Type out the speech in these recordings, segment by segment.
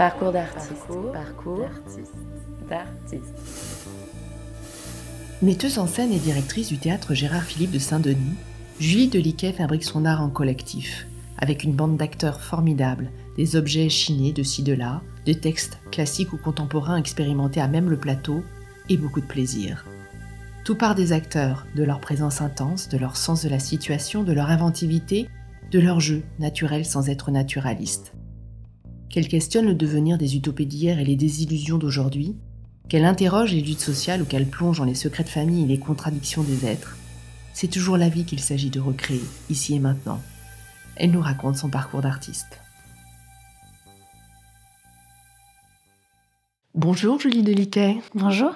Parcours d'artiste. Parcours, d'artiste. Metteuse en scène et directrice du théâtre Gérard Philippe de Saint-Denis, Julie Deliquet fabrique son art en collectif, avec une bande d'acteurs formidables, des objets chinés de ci de là, des textes classiques ou contemporains expérimentés à même le plateau, et beaucoup de plaisir. Tout part des acteurs, de leur présence intense, de leur sens de la situation, de leur inventivité, de leur jeu naturel sans être naturaliste. Qu'elle questionne le devenir des utopies d'hier et les désillusions d'aujourd'hui, qu'elle interroge les luttes sociales ou qu'elle plonge dans les secrets de famille et les contradictions des êtres, c'est toujours la vie qu'il s'agit de recréer, ici et maintenant. Elle nous raconte son parcours d'artiste. Bonjour Julie Deliquet. Bonjour.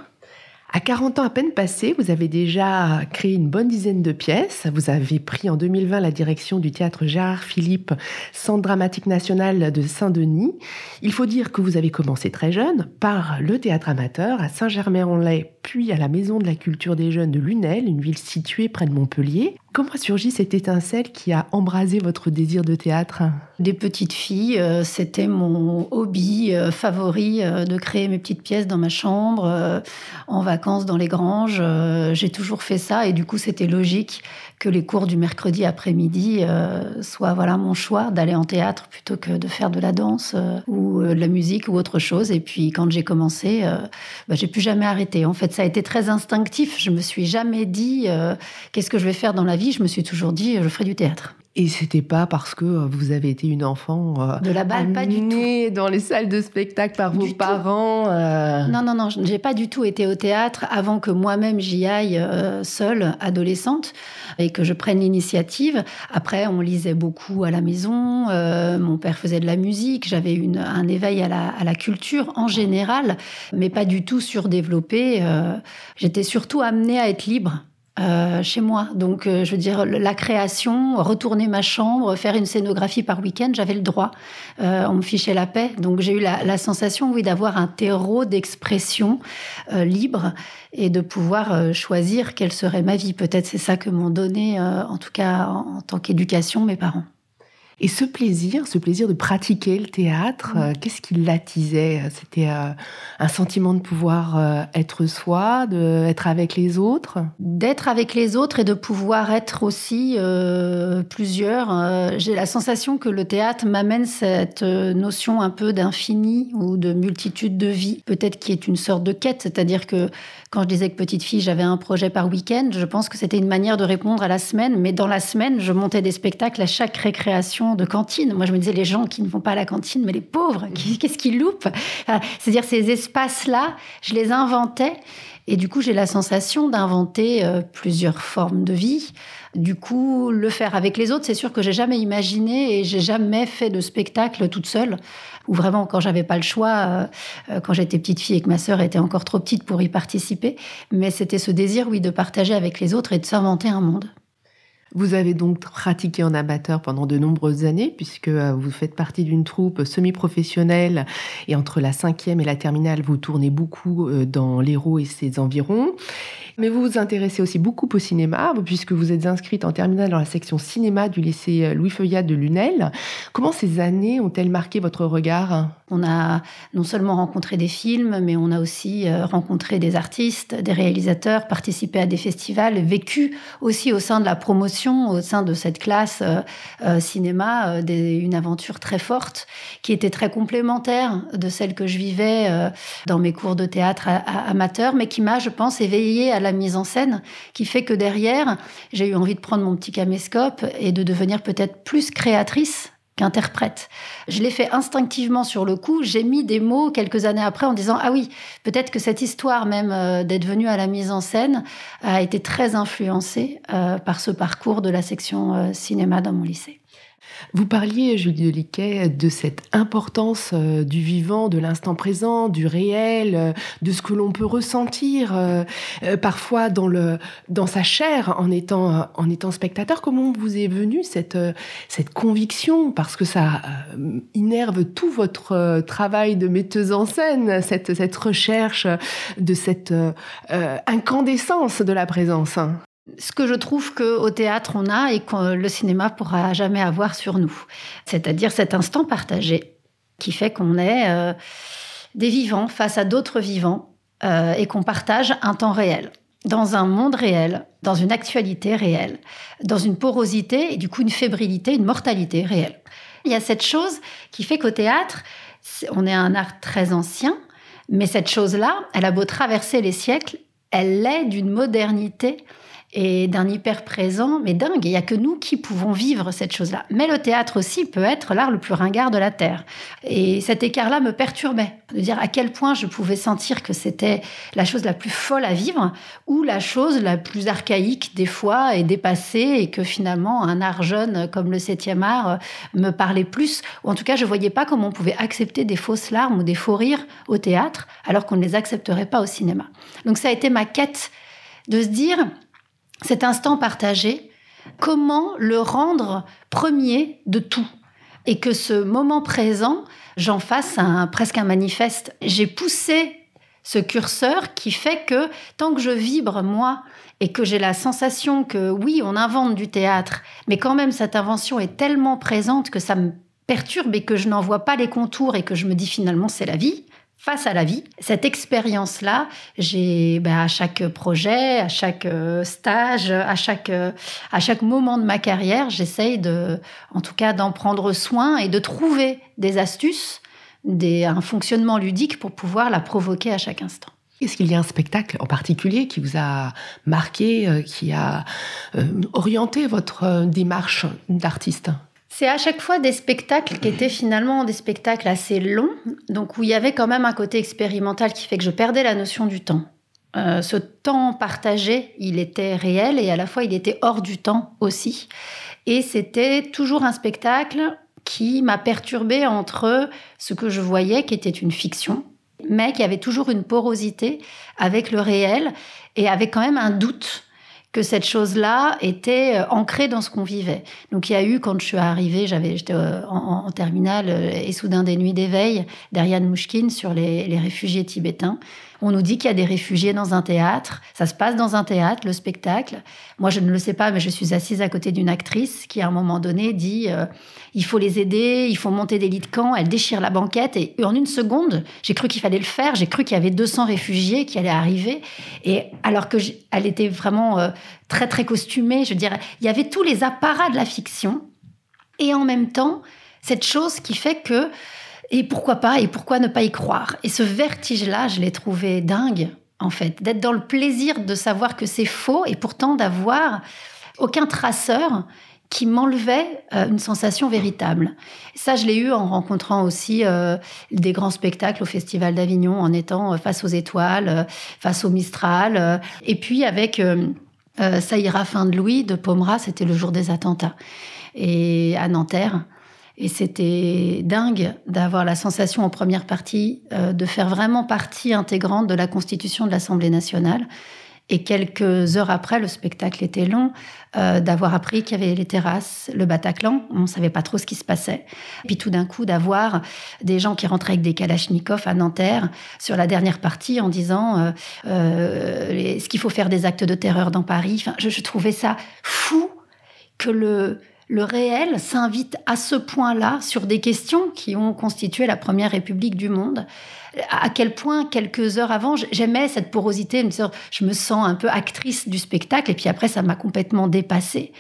À 40 ans à peine passés, vous avez déjà créé une bonne dizaine de pièces. Vous avez pris en 2020 la direction du théâtre Gérard Philippe, Centre dramatique national de Saint-Denis. Il faut dire que vous avez commencé très jeune par le théâtre amateur à Saint-Germain-en-Laye, puis à la Maison de la Culture des Jeunes de Lunel, une ville située près de Montpellier. Comment a surgi cette étincelle qui a embrasé votre désir de théâtre? Des petites filles, euh, c'était mon hobby euh, favori euh, de créer mes petites pièces dans ma chambre, en vacances dans les granges. J'ai toujours fait ça et du coup c'était logique que les cours du mercredi après-midi soient voilà mon choix d'aller en théâtre plutôt que de faire de la danse ou de la musique ou autre chose. Et puis quand j'ai commencé, bah, j'ai plus jamais arrêté. En fait, ça a été très instinctif. Je me suis jamais dit qu'est-ce que je vais faire dans la vie. Je me suis toujours dit je ferai du théâtre. Et c'était pas parce que vous avez été une enfant de la balle, pas du tout. dans les salles de spectacle par vos parents. Non, non, non, j'ai pas du tout été au théâtre avant que moi-même j'y aille seule, adolescente et que je prenne l'initiative. Après, on lisait beaucoup à la maison. Euh, mon père faisait de la musique. J'avais un éveil à la, culture en général, mais pas du tout surdéveloppé. Euh, j'étais surtout amenée à être libre. Euh, chez moi. Donc, euh, je veux dire, la création, retourner ma chambre, faire une scénographie par week-end, j'avais le droit. Euh, on me fichait la paix. Donc, j'ai eu la, la, sensation, oui, d'avoir un terreau d'expression euh, libre et de pouvoir choisir quelle serait ma vie. Peut-être c'est ça que m'ont donné, en tout cas en tant qu'éducation, mes parents. Et ce plaisir, ce plaisir de pratiquer le théâtre, mm. euh, qu'est-ce qui l'attisait? C'était euh, un sentiment de pouvoir euh, être soi, d'être avec les autres? D'être avec les autres et de pouvoir être aussi plusieurs. J'ai la sensation que le théâtre m'amène cette notion un peu d'infini ou de multitude de vies, peut-être qui est une sorte de quête, c'est-à-dire que quand je disais que petite fille, j'avais un projet par week-end, je pense que c'était une manière de répondre à la semaine. Mais dans la semaine, je montais des spectacles à chaque récréation de cantine. Moi, je me disais, les gens qui ne vont pas à la cantine, mais les pauvres, qu'est-ce qu'ils loupent? C'est-à-dire, ces espaces-là, je les inventais. Et du coup, j'ai la sensation d'inventer euh, plusieurs formes de vie. Du coup, le faire avec les autres, c'est sûr que j'ai jamais imaginé et j'ai jamais fait de spectacle toute seule ou vraiment quand j'avais pas le choix, euh, euh, quand j'étais petite fille et que ma sœur était encore trop petite pour y participer. Mais c'était ce désir, oui, de partager avec les autres et de s'inventer un monde. Vous avez donc pratiqué en amateur pendant de nombreuses années, puisque euh, vous faites partie d'une troupe semi-professionnelle, et entre la cinquième et la terminale, vous tournez beaucoup dans l'Hérault et ses environs. Mais vous vous intéressez aussi beaucoup au cinéma, puisque vous êtes inscrite en terminale dans la section cinéma du lycée euh, Louis Feuillat de Lunel. Comment ces années ont-elles marqué votre regard? On a non seulement rencontré des films, mais on a aussi euh, rencontré des artistes, des réalisateurs, participé à des festivals, vécu aussi au sein de la promotion, au sein de cette classe euh, cinéma, une aventure très forte qui était très complémentaire de celle que je vivais dans mes cours de théâtre amateur, mais qui m'a, je pense, éveillée à la mise en scène qui fait que derrière, j'ai eu envie de prendre mon petit caméscope et de devenir peut-être plus créatrice qu'interprète. Je l'ai fait instinctivement sur le coup. J'ai mis des mots quelques années après en disant ah oui, peut-être que cette histoire même euh, d'être venue à la mise en scène a été très influencée euh, par ce parcours de la section euh, cinéma dans mon lycée. Vous parliez, Julie Deliquet, de cette importance euh, du vivant, de l'instant présent, du réel, euh, de ce que l'on peut ressentir euh, parfois dans, le, dans sa chair en étant, en étant spectateur. Comment vous est venue cette, cette conviction? Parce que ça innerve tout votre travail de metteuse en scène, cette, cette recherche de cette incandescence de la présence ce que je trouve qu'au théâtre on a et que le cinéma pourra jamais avoir sur nous. C'est-à-dire cet instant partagé qui fait qu'on est euh, des vivants face à d'autres vivants euh, et qu'on partage un temps réel, dans un monde réel, dans une actualité réelle, dans une porosité et du coup une fébrilité, une mortalité réelle. Il y a cette chose qui fait qu'au théâtre, on est un art très ancien, mais cette chose-là, elle a beau traverser les siècles, elle l'est d'une modernité et d'un hyper présent, mais dingue. Il n'y a que nous qui pouvons vivre cette chose-là. Mais le théâtre aussi peut être l'art le plus ringard de la Terre. Et cet écart-là me perturbait, de dire à quel point je pouvais sentir que c'était la chose la plus folle à vivre ou la chose la plus archaïque des fois et dépassée et que finalement un art jeune comme le septième art me parlait plus. Ou en tout cas, je voyais pas comment on pouvait accepter des fausses larmes ou des faux rires au théâtre alors qu'on ne les accepterait pas au cinéma. Donc ça a été ma quête de se dire, cet instant partagé, comment le rendre premier de tout et que ce moment présent, j'en fasse un, presque un manifeste. J'ai poussé ce curseur qui fait que tant que je vibre moi et que j'ai la sensation que oui, on invente du théâtre, mais quand même cette invention est tellement présente que ça me perturbe et que je n'en vois pas les contours et que je me dis finalement c'est la vie, face à la vie. Cette expérience-là, j'ai ben, à chaque projet, à chaque euh, stage, à chaque euh, à chaque moment de ma carrière, j'essaye de, en tout cas, d'en prendre soin et de trouver des astuces, des, un fonctionnement ludique pour pouvoir la provoquer à chaque instant. Est-ce qu'il y a un spectacle en particulier qui vous a marqué, euh, qui a orienté votre démarche d'artiste? C'est à chaque fois des spectacles qui étaient finalement des spectacles assez longs, donc où il y avait quand même un côté expérimental qui fait que je perdais la notion du temps. Euh, ce temps partagé, il était réel et à la fois il était hors du temps aussi. Et c'était toujours un spectacle qui m'a perturbé entre ce que je voyais qui était une fiction, mais qui avait toujours une porosité avec le réel et avec quand même un doute que cette chose-là était euh, ancrée dans ce qu'on vivait. Donc il y a eu, quand je suis arrivée, j'avais, j'étais euh, en, terminale, euh, et soudain des nuits d'éveil, d'Ariane Mouchkine sur les, les réfugiés tibétains. On nous dit qu'il y a des réfugiés dans un théâtre. Ça se passe dans un théâtre, le spectacle. Moi, je ne le sais pas, mais je suis assise à côté d'une actrice qui, à un moment donné, dit euh, il faut les aider, il faut monter des lits de camp. Elle déchire la banquette et en une seconde, j'ai cru qu'il fallait le faire. J'ai cru qu'il y avait 200 réfugiés qui allaient arriver. Et alors que elle était vraiment euh, très très costumée, je dirais, il y avait tous les apparats de la fiction et en même temps cette chose qui fait que et pourquoi pas Et pourquoi ne pas y croire? Et ce vertige-là, je l'ai trouvé dingue, en fait, d'être dans le plaisir de savoir que c'est faux et pourtant d'avoir aucun traceur qui m'enlevait euh, une sensation véritable. Ça, je l'ai eu en rencontrant aussi euh, des grands spectacles au Festival d'Avignon, en étant euh, face aux étoiles, face au Mistral, et puis avec ira fin de Louis de Pomera, c'était le jour des attentats, et à Nanterre. Et c'était dingue d'avoir la sensation en première partie euh, de faire vraiment partie intégrante de la constitution de l'Assemblée nationale. Et quelques heures après, le spectacle était long, euh, d'avoir appris qu'il y avait les terrasses, le Bataclan, on ne savait pas trop ce qui se passait. Puis tout d'un coup, d'avoir des gens qui rentraient avec des kalachnikovs à Nanterre sur la dernière partie en disant euh, est-ce qu'il faut faire des actes de terreur dans Paris je trouvais ça fou que le, le réel s'invite à ce point-là sur des questions qui ont constitué la première République du monde. À quel point, quelques heures avant, j'aimais cette porosité, je me sens un peu actrice du spectacle, et puis après, ça m'a complètement dépassée.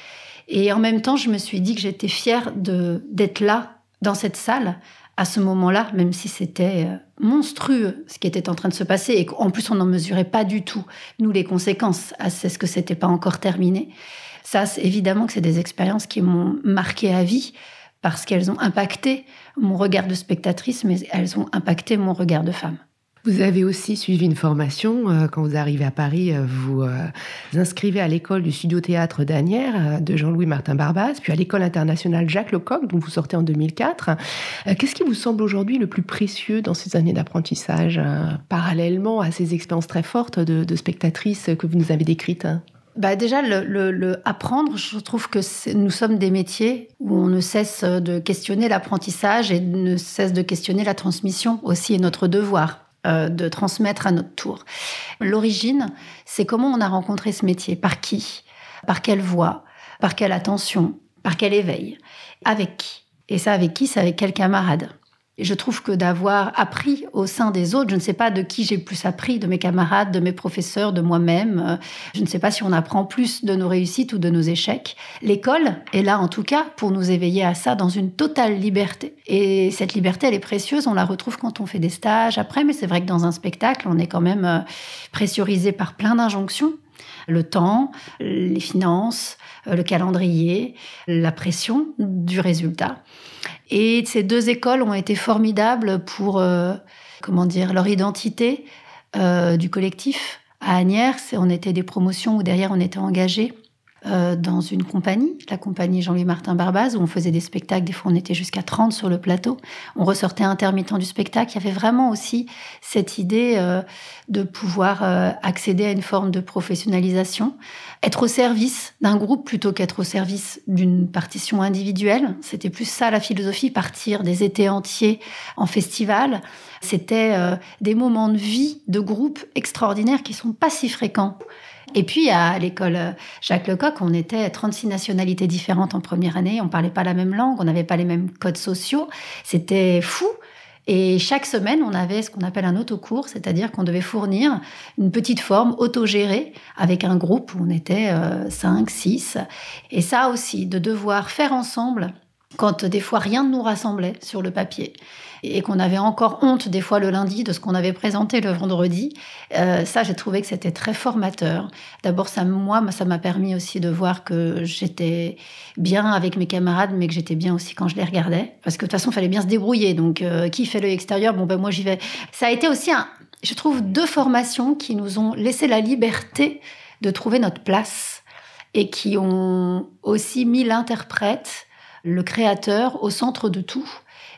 Et en même temps, je me suis dit que j'étais fière d'être là, dans cette salle, à ce moment-là, même si c'était euh, monstrueux ce qui était en train de se passer, et qu'en plus, on n'en mesurait pas du tout, nous, les conséquences, c'est ce que c'était pas encore terminé. Ça, évidemment que c'est des expériences qui m'ont marqué à vie parce qu'elles ont impacté mon regard de spectatrice, mais elles ont impacté mon regard de femme. Vous avez aussi suivi une formation. Euh, quand vous arrivez à Paris, euh, vous euh, vous inscrivez à l'école du studio théâtre d'Anières de Jean-Louis Martin Barbaz, puis à l'école internationale Jacques Lecoq, dont vous sortez en 2004. Qu'est-ce qui vous semble aujourd'hui le plus précieux dans ces années d'apprentissage, parallèlement à ces expériences très fortes de, de spectatrice que vous nous avez décrites bah déjà, le, apprendre, je trouve que nous sommes des métiers où on ne cesse de questionner l'apprentissage et ne cesse de questionner la transmission aussi, et notre devoir euh, de transmettre à notre tour. L'origine, c'est comment on a rencontré ce métier, par qui, par quelle voix, par quelle attention, par quel éveil, avec qui. Et ça, avec qui C'est avec quel camarade Et je trouve que d'avoir appris au sein des autres, je ne sais pas de qui j'ai plus appris, de mes camarades, de mes professeurs, de moi-même. Euh, je ne sais pas si on apprend plus de nos réussites ou de nos échecs. L'école est là, en tout cas, pour nous éveiller à ça dans une totale liberté. Et cette liberté, elle est précieuse. On la retrouve quand on fait des stages après, mais c'est vrai que dans un spectacle, on est quand même euh, pressurisé par plein d'injonctions. Le temps, les finances, euh, le calendrier, la pression du résultat. Et ces deux écoles ont été formidables pour, euh, comment dire, leur identité euh, du collectif. À Agnières, on était des promotions où derrière on était engagé euh, dans une compagnie, la compagnie Jean-Louis Martin Barbaz, où on faisait des spectacles. Des fois, on était jusqu'à 30 sur le plateau. On ressortait intermittent du spectacle. Il y avait vraiment aussi cette idée euh, de pouvoir euh, accéder à une forme de professionnalisation, être au service d'un groupe plutôt qu'être au service d'une partition individuelle. C'était plus ça la philosophie, partir des étés entiers en festival. C'était des moments de vie de groupe extraordinaires qui sont pas si fréquents. Et puis, à l'école euh, Jacques Lecoq, on était 36 nationalités différentes en première année. On parlait pas la même langue, on n'avait pas les mêmes codes sociaux. C'était fou. Et chaque semaine, on avait ce qu'on appelle un autocours, c'est-à-dire qu'on devait fournir une petite forme autogérée avec un groupe où on était 5, euh, 6. Et ça aussi, de devoir faire ensemble quand des fois rien ne nous rassemblait sur le papier et qu'on avait encore honte des fois le lundi de ce qu'on avait présenté le vendredi, euh, ça j'ai trouvé que c'était très formateur. D'abord ça moi ça m'a permis aussi de voir que j'étais bien avec mes camarades mais que j'étais bien aussi quand je les regardais parce que de toute façon il fallait bien se débrouiller donc euh, qui fait l'œil extérieur? Bon ben moi j'y vais. Ça a été aussi un, je trouve deux formations qui nous ont laissé la liberté de trouver notre place et qui ont aussi mis l'interprète le créateur au centre de tout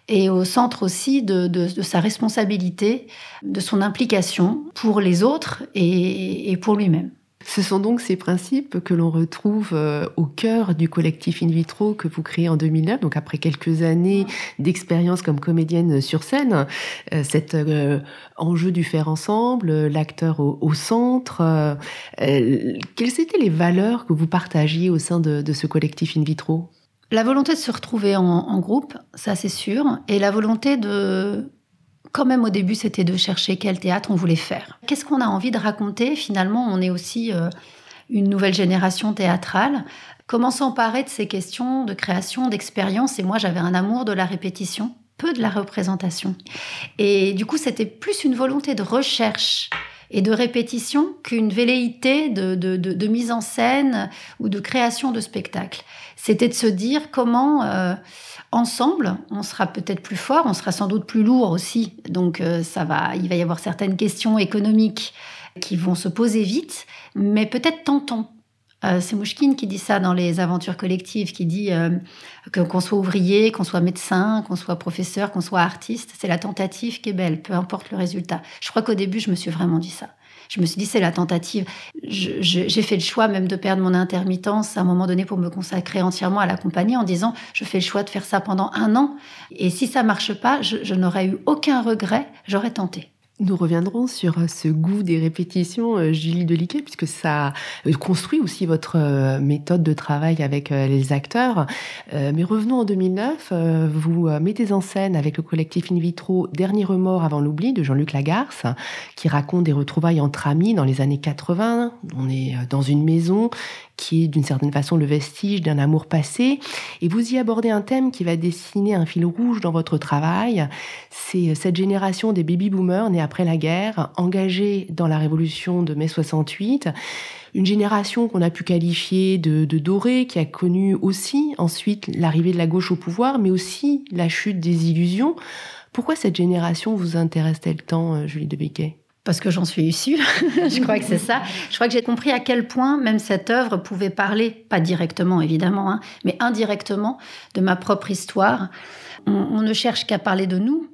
et au centre aussi de, sa responsabilité, de son implication pour les autres et, pour lui-même. Ce sont donc ces principes que l'on retrouve euh, au cœur du collectif In Vitro que vous créez en 2009, donc après quelques années d'expérience comme comédienne sur scène, euh, cet euh, enjeu du faire ensemble, l'acteur au, centre. quelles étaient les valeurs que vous partagiez au sein de ce collectif In Vitro? La volonté de se retrouver en, groupe, ça c'est sûr, et la volonté de, quand même au début, c'était de chercher quel théâtre on voulait faire. Qu'est-ce qu'on a envie de raconter? Finalement, on est aussi euh, une nouvelle génération théâtrale. Comment s'emparer de ces questions de création, d'expérience? Et moi, j'avais un amour de la répétition, peu de la représentation. Et du coup, c'était plus une volonté de recherche et de répétition qu'une velléité de, mise en scène ou de création de spectacle. C'était de se dire comment euh, ensemble on sera peut-être plus fort, on sera sans doute plus lourd aussi. Donc euh, ça va, il va y avoir certaines questions économiques qui vont se poser vite, mais peut-être tentons. Euh, c'est Mouchkine qui dit ça dans les aventures collectives, qui dit que qu'on soit ouvrier, qu'on soit médecin, qu'on soit professeur, qu'on soit artiste, c'est la tentative qui est belle, peu importe le résultat. Je crois qu'au début, je me suis vraiment dit ça. Je me suis dit, c'est la tentative. J'ai fait le choix même de perdre mon intermittence à un moment donné pour me consacrer entièrement à la compagnie en disant, je fais le choix de faire ça pendant un an. Et si ça marche pas, je n'aurais eu aucun regret, j'aurais tenté. Nous reviendrons sur euh, ce goût des répétitions, euh, Julie Deliquet, puisque ça euh, construit aussi votre méthode de travail avec les acteurs. Mais revenons en 2009, vous mettez en scène avec le collectif In Vitro Dernier remords avant l'oubli de Jean-Luc Lagarce, qui raconte des retrouvailles entre amis dans les années 80. On est dans une maison qui est d'une certaine façon le vestige d'un amour passé. Et vous y abordez un thème qui va dessiner un fil rouge dans votre travail. C'est cette génération des baby-boomers nés après la guerre, engagés dans la révolution de mai 68. Une génération qu'on a pu qualifier de, dorée, qui a connu aussi ensuite l'arrivée de la gauche au pouvoir, mais aussi la chute des illusions. Pourquoi cette génération vous intéresse-t-elle tant, euh, Julie de Becquet parce que j'en suis issue. je crois que c'est ça. Je crois que j'ai compris à quel point même cette œuvre pouvait parler, pas directement évidemment, hein, mais indirectement de ma propre histoire. On, ne cherche qu'à parler de nous,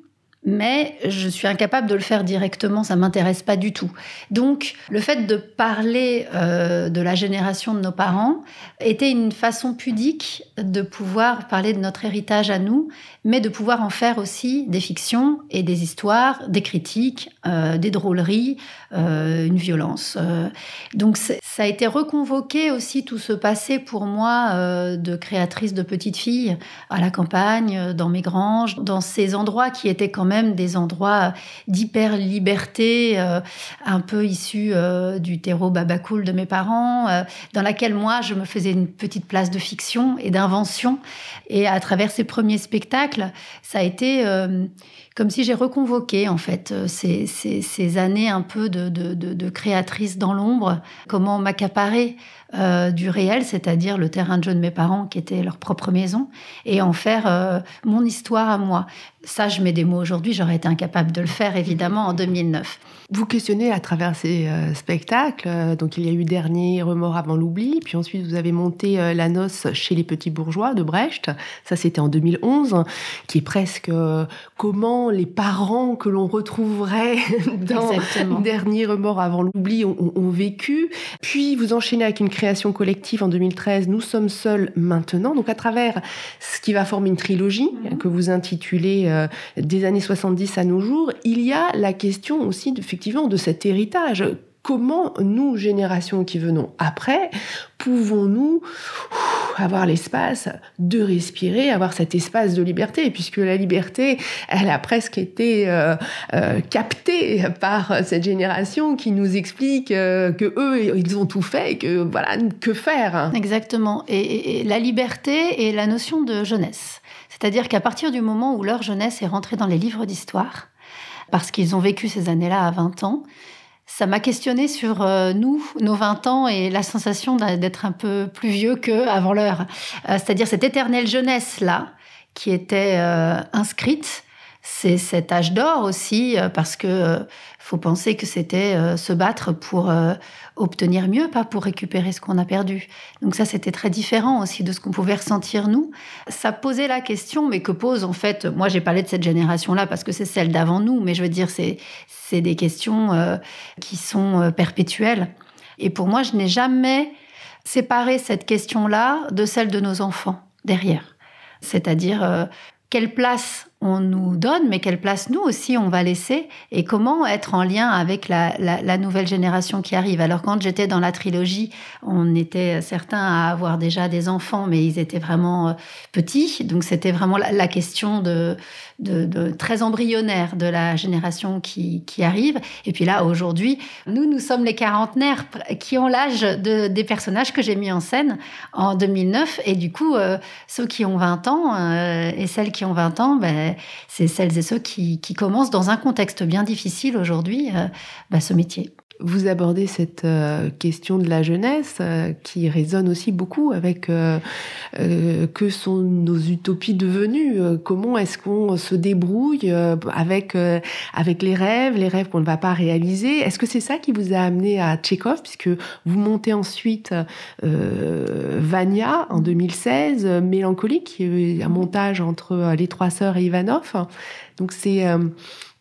mais je suis incapable de le faire directement, ça m'intéresse pas du tout. Donc, le fait de parler euh, de la génération de nos parents était une façon pudique de pouvoir parler de notre héritage à nous, mais de pouvoir en faire aussi des fictions et des histoires, des critiques, euh, des drôleries, euh, une violence. donc, ça a été reconvoqué aussi tout ce passé pour moi de créatrice de petites filles à la campagne, dans mes granges, dans ces endroits qui étaient quand même des endroits d'hyper liberté, euh, un peu issus euh, du terreau babacool de mes parents, euh, dans laquelle moi je me faisais une petite place de fiction et d'invention. Et à travers ces premiers spectacles, ça a été comme si j'ai reconvoqué en fait ces, années un peu de créatrice dans l'ombre, comment m'accaparer euh, du réel, c'est-à-dire le terrain de jeu de mes parents qui était leur propre maison, et en faire euh, mon histoire à moi. Ça, je mets des mots aujourd'hui, j'aurais été incapable de le faire évidemment en 2009. Vous questionnez à travers ces euh, spectacles, donc il y a eu Dernier remords avant l'oubli, puis ensuite vous avez monté La noce chez les petits bourgeois de Brecht, ça c'était en 2011, qui est presque comment les parents que l'on retrouverait dans Dernier remords avant l'oubli ont, ont, vécu. Puis vous enchaînez avec une création collective en 2013, Nous sommes seuls maintenant. Donc à travers ce qui va former une trilogie mhm. que vous intitulez euh, Des années 70 à nos jours, il y a la question aussi de cet héritage comment nous, générations qui venons après, pouvons-nous avoir l'espace de respirer, avoir cet espace de liberté, puisque la liberté, elle a presque été euh, euh, captée par cette génération qui nous explique euh, que eux, ils ont tout fait, et que voilà, que faire. Exactement. et la liberté et la notion de jeunesse. C'est-à-dire qu'à partir du moment où leur jeunesse est rentrée dans les livres d'histoire, parce qu'ils ont vécu ces années-là à 20 ans, ça m'a questionné sur euh, nous, nos 20 ans et la sensation d'être un peu plus vieux qu'avant l'heure. Euh, c'est-à-dire cette éternelle jeunesse-là qui était euh, inscrite. C'est cet âge d'or aussi, parce que faut penser que c'était se battre pour obtenir mieux, pas pour récupérer ce qu'on a perdu. Donc ça, c'était très différent aussi de ce qu'on pouvait ressentir nous. Ça posait la question, mais que pose en fait, moi j'ai parlé de cette génération-là parce que c'est celle d'avant nous, mais je veux dire, c'est des questions euh, qui sont euh, perpétuelles. Et pour moi, je n'ai jamais séparé cette question-là de celle de nos enfants derrière. C'est-à-dire, euh, quelle place on nous donne, mais quelle place nous aussi on va laisser et comment être en lien avec la, nouvelle génération qui arrive. Alors quand j'étais dans la trilogie, on était certains à avoir déjà des enfants, mais ils étaient vraiment euh, petits, donc c'était vraiment la, question de, très embryonnaire de la génération qui, arrive. Et puis là, aujourd'hui, nous, nous sommes les quarantenaires qui ont l'âge de, des personnages que j'ai mis en scène en 2009, et du coup, euh, ceux qui ont 20 ans euh, et celles qui ont 20 ans, ben, c'est celles et ceux qui, commencent dans un contexte bien difficile aujourd'hui euh, bah, ce métier. Vous abordez cette euh, question de la jeunesse euh, qui résonne aussi beaucoup avec que sont nos utopies devenues. comment est-ce qu'on se débrouille avec avec les rêves, les rêves qu'on ne va pas réaliser. Est-ce que c'est ça qui vous a amené à Tchekhov puisque vous montez ensuite Vania en 2016, Mélancolique, un montage entre les trois sœurs et Ivanov. Donc c'est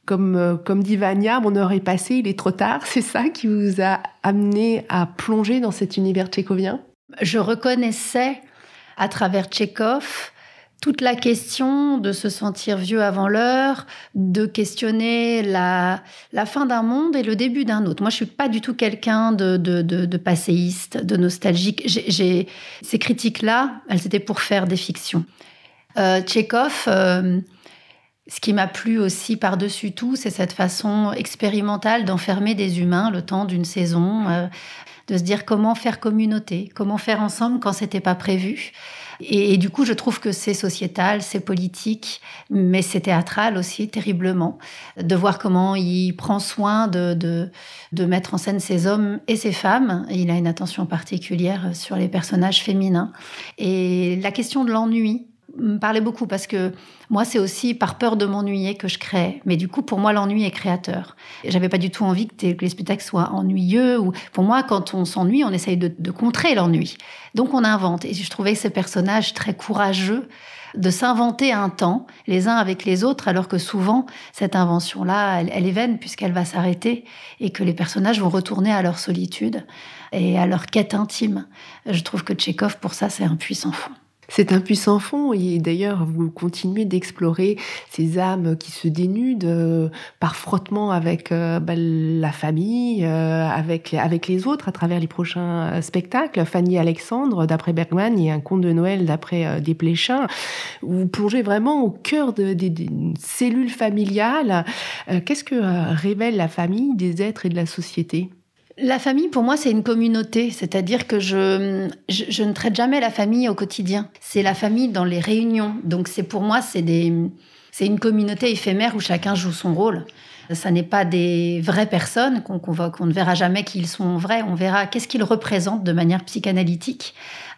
comme, euh, comme dit Vania, mon heure est passée, il est trop tard. C'est ça qui vous a amené à plonger dans cet univers tchécovien? Je reconnaissais à travers Tchékov toute la question de se sentir vieux avant l'heure, de questionner la, la fin d'un monde et le début d'un autre. Moi, je suis pas du tout quelqu'un de, de, de, passéiste, de nostalgique. Ces critiques-là, elles étaient pour faire des fictions. Euh, Tchékov, euh, ce qui m'a plu aussi par-dessus tout, c'est cette façon expérimentale d'enfermer des humains le temps d'une saison, euh, de se dire comment faire communauté, comment faire ensemble quand c'était pas prévu. Et, du coup, je trouve que c'est sociétal, c'est politique, mais c'est théâtral aussi, terriblement, de voir comment il prend soin de, de, mettre en scène ces hommes et ces femmes. il a une attention particulière sur les personnages féminins. Et la question de l'ennui, me parlait beaucoup parce que moi, c'est aussi par peur de m'ennuyer que je crée. Mais du coup, pour moi, l'ennui est créateur. J'avais pas du tout envie que, les spectacles soient ennuyeux. Ou pour moi, quand on s'ennuie, on essaye de, contrer l'ennui. Donc, on invente. Et je trouvais ces personnages très courageux de s'inventer un temps les uns avec les autres, alors que souvent cette invention-là, elle, est vaine puisqu'elle va s'arrêter et que les personnages vont retourner à leur solitude et à leur quête intime. Je trouve que Tchékov, pour ça, c'est un puissant fond. C'est un puissant fond et d'ailleurs vous continuez d'explorer ces âmes qui se dénudent euh, par frottement avec euh, bah, la famille, euh, avec, avec les autres à travers les prochains spectacles. Fanny Alexandre d'après Bergman et un conte de Noël d'après Desplechin. Vous plongez vraiment au cœur des cellules familiales. Qu'est-ce que révèle la famille des êtres et de la société? La famille, pour moi, c'est une communauté. C'est-à-dire que je, je, ne traite jamais la famille au quotidien. C'est la famille dans les réunions. Donc, c'est pour moi, c'est des, c'est une communauté éphémère où chacun joue son rôle. Ça n'est pas des vraies personnes qu'on qu'on ne verra jamais qu'ils sont vrais. On verra qu'est-ce qu'ils représentent de manière psychanalytique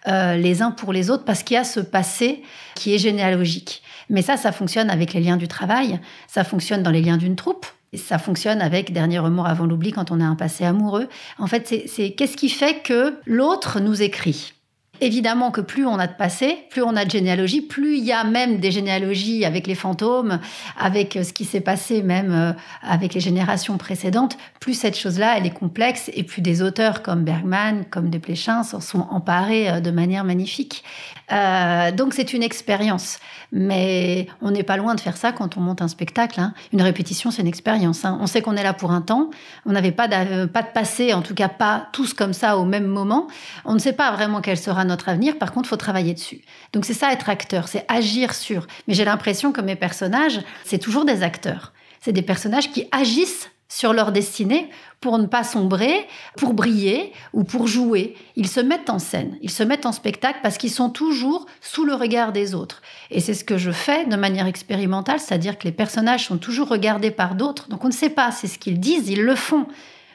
euh, les uns pour les autres parce qu'il y a ce passé qui est généalogique. Mais ça, ça fonctionne avec les liens du travail, ça fonctionne dans les liens d'une troupe, ça fonctionne avec Dernier remords avant l'oubli quand on a un passé amoureux. En fait, c'est qu'est-ce qui fait que l'autre nous écrit? Évidemment que plus on a de passé, plus on a de généalogie, plus il y a même des généalogies avec les fantômes, avec euh, ce qui s'est passé même euh, avec les générations précédentes, plus cette chose-là, elle est complexe et plus des auteurs comme Bergman, comme Desplechin s'en sont emparés euh, de manière magnifique. Donc c'est une expérience. Mais on n'est pas loin de faire ça quand on monte un spectacle. Hein. Une répétition, c'est une expérience. Hein. On sait qu'on est là pour un temps. On n'avait pas de, pas de passé, en tout cas pas tous comme ça au même moment. On ne sait pas vraiment quel sera notre avenir. Par contre, il faut travailler dessus. Donc c'est ça être acteur, c'est agir sur. Mais j'ai l'impression que mes personnages, c'est toujours des acteurs. C'est des personnages qui agissent sur leur destinée pour ne pas sombrer, pour briller ou pour jouer. Ils se mettent en scène, ils se mettent en spectacle parce qu'ils sont toujours sous le regard des autres. Et c'est ce que je fais de manière expérimentale, c'est-à-dire que les personnages sont toujours regardés par d'autres. Donc on ne sait pas, c'est ce qu'ils disent, ils le font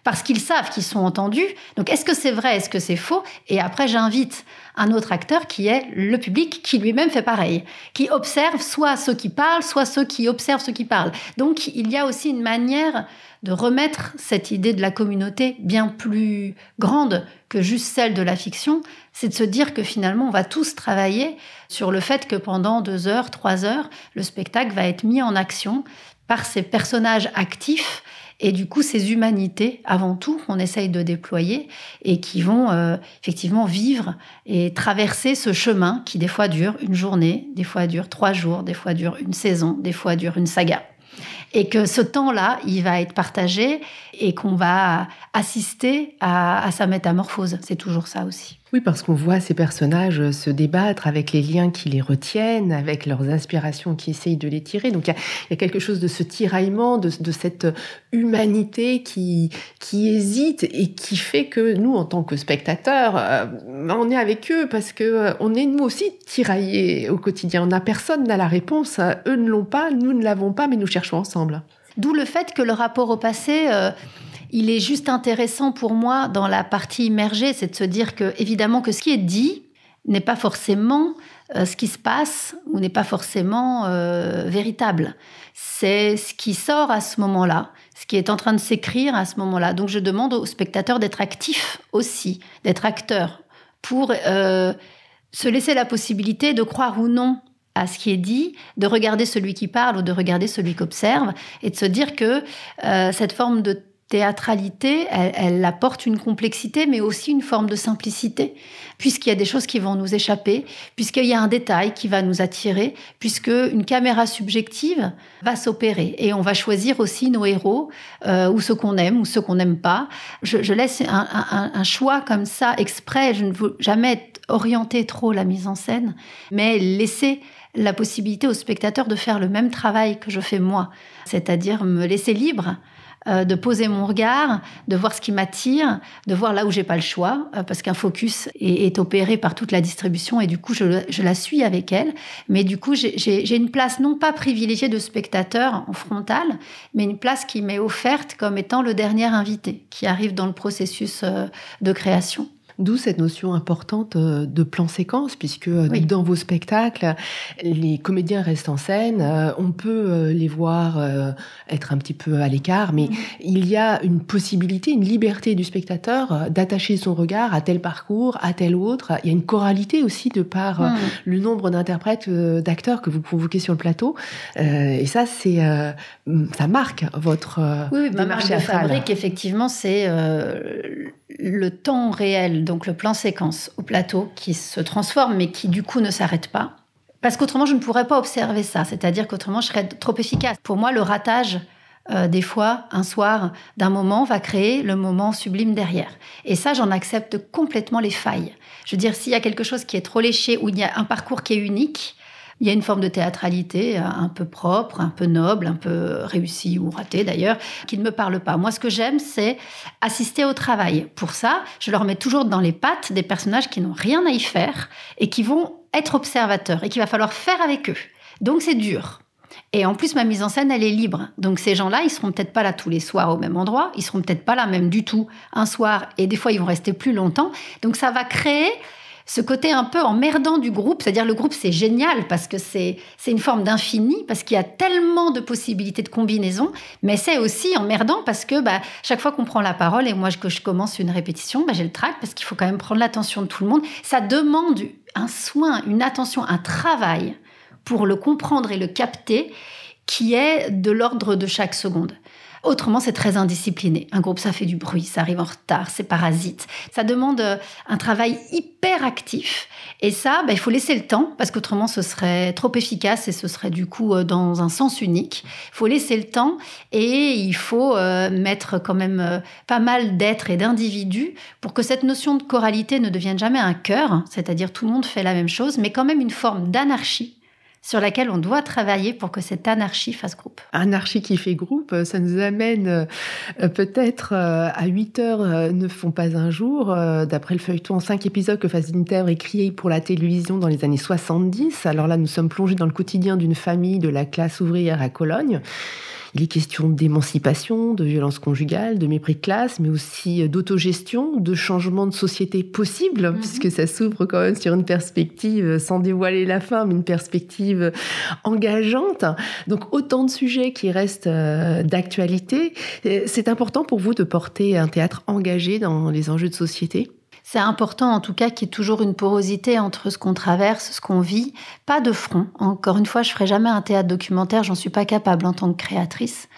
parce qu'ils savent qu'ils sont entendus. Donc est-ce que c'est vrai, est-ce que c'est faux? Et après, j'invite un autre acteur qui est le public, qui lui-même fait pareil, qui observe soit ceux qui parlent, soit ceux qui observent ceux qui parlent. Donc il y a aussi une manière de remettre cette idée de la communauté bien plus grande que juste celle de la fiction, c'est de se dire que finalement on va tous travailler sur le fait que pendant deux heures, trois heures, le spectacle va être mis en action par ces personnages actifs et du coup ces humanités avant tout qu'on essaye de déployer et qui vont euh, effectivement vivre et traverser ce chemin qui des fois dure une journée, des fois dure trois jours, des fois dure une saison, des fois dure une saga. Et que ce temps-là, il va être partagé et qu'on va assister à, sa métamorphose. C'est toujours ça aussi. Oui, parce qu'on voit ces personnages se débattre avec les liens qui les retiennent, avec leurs inspirations qui essayent de les tirer. Donc il y, a, quelque chose de ce tiraillement, de, cette humanité qui, hésite et qui fait que nous, en tant que spectateurs, euh, on est avec eux parce que euh, est nous aussi tiraillés au quotidien. On a personne n'a la réponse. Eux ne l'ont pas, nous ne l'avons pas, mais nous cherchons ensemble. D'où le fait que le rapport au passé, euh, il est juste intéressant pour moi dans la partie immergée, c'est de se dire que évidemment que ce qui est dit n'est pas forcément euh, ce qui se passe ou n'est pas forcément euh, véritable. C'est ce qui sort à ce moment-là, ce qui est en train de s'écrire à ce moment-là. Donc je demande aux spectateurs d'être actifs aussi, d'être acteurs, pour se laisser la possibilité de croire ou non à ce qui est dit, de regarder celui qui parle ou de regarder celui qui observe, et de se dire que euh, cette forme de théâtralité, elle, apporte une complexité, mais aussi une forme de simplicité, puisqu'il y a des choses qui vont nous échapper, puisqu'il y a un détail qui va nous attirer, puisque une caméra subjective va s'opérer, et on va choisir aussi nos héros, euh, ou ceux qu'on aime, ou ceux qu'on n'aime pas. Je, laisse un, un, choix comme ça exprès. Je ne veux jamais orienter trop la mise en scène, mais laisser la possibilité aux spectateurs de faire le même travail que je fais moi, c'est-à-dire me laisser libre euh, de poser mon regard, de voir ce qui m'attire, de voir là où j'ai pas le choix, euh, parce qu'un focus est, opéré par toute la distribution et du coup je, je la suis avec elle. Mais du coup j'ai une place non pas privilégiée de spectateur en frontal, mais une place qui m'est offerte comme étant le dernier invité qui arrive dans le processus euh, de création. D'où cette notion importante euh, de plan séquence, puisque euh, dans vos spectacles, les comédiens restent en scène, euh, on peut les voir être un petit peu à l'écart, mais mm. il y a une possibilité, une liberté du spectateur d'attacher son regard à tel parcours, à tel autre. Il y a une choralité aussi de par mm. le nombre d'interprètes, d'acteurs que vous convoquez sur le plateau. et ça, c'est, ça marque votre oui, ma marque de fabrique, effectivement, c'est le temps réel, donc le plan séquence au plateau, qui se transforme, mais qui du coup ne s'arrête pas. Parce qu'autrement, je ne pourrais pas observer ça. C'est-à-dire qu'autrement, je serais trop efficace. Pour moi, le ratage, euh, des fois, un soir, d'un moment, va créer le moment sublime derrière. Et ça, j'en accepte complètement les failles. Je veux dire, s'il y a quelque chose qui est trop léché, ou il y a un parcours qui est unique, il y a une forme de théâtralité euh, un peu propre, un peu noble, un peu réussie ou ratée d'ailleurs, qui ne me parle pas. Moi, ce que j'aime, c'est assister au travail. Pour ça, je leur mets toujours dans les pattes des personnages qui n'ont rien à y faire et qui vont être observateurs et qu'il va falloir faire avec eux. Donc c'est dur. Et en plus, ma mise en scène, elle est libre. Donc ces gens-là, ils seront peut-être pas là tous les soirs au même endroit, ils seront peut-être pas là même du tout un soir, et des fois ils vont rester plus longtemps. Donc ça va créer ce côté un peu emmerdant du groupe, c'est-à-dire le groupe c'est génial parce que c'est une forme d'infini parce qu'il y a tellement de possibilités de combinaison, mais c'est aussi emmerdant parce que bah, chaque fois qu'on prend la parole et moi que je commence une répétition, bah, j'ai le trac parce qu'il faut quand même prendre l'attention de tout le monde. Ça demande un soin, une attention, un travail pour le comprendre et le capter qui est de l'ordre de chaque seconde. Autrement, c'est très indiscipliné. Un groupe, ça fait du bruit, ça arrive en retard, c'est parasite. Ça demande euh, un travail hyper actif. Et ça, bah, il faut laisser le temps, parce qu'autrement, ce serait trop efficace et ce serait du coup euh, dans un sens unique. Il faut laisser le temps et il faut euh, mettre quand même pas mal d'êtres et d'individus pour que cette notion de choralité ne devienne jamais un cœur, c'est-à-dire tout le monde fait la même chose, mais quand même une forme d'anarchie sur laquelle on doit travailler pour que cette anarchie fasse groupe. Anarchie qui fait groupe, ça nous amène euh, peut-être euh, à 8 heures euh, ne font pas un jour, d'après le feuilleton en 5 épisodes que Fassbinder écrit pour la télévision dans les années 70. Alors là, nous sommes plongés dans le quotidien d'une famille de la classe ouvrière à Cologne. Il est question d'émancipation, de violence conjugale, de mépris de classe, mais aussi d'autogestion, de changement de société possible, mhm. puisque ça s'ouvre quand même sur une perspective, sans dévoiler la fin, mais une perspective engageante. Donc autant de sujets qui restent euh, d'actualité. C'est important pour vous de porter un théâtre engagé dans les enjeux de société? C'est important en tout cas qu'il y ait toujours une porosité entre ce qu'on traverse, ce qu'on vit, pas de front. Encore une fois, je ferai jamais un théâtre documentaire, j'en suis pas capable en tant que créatrice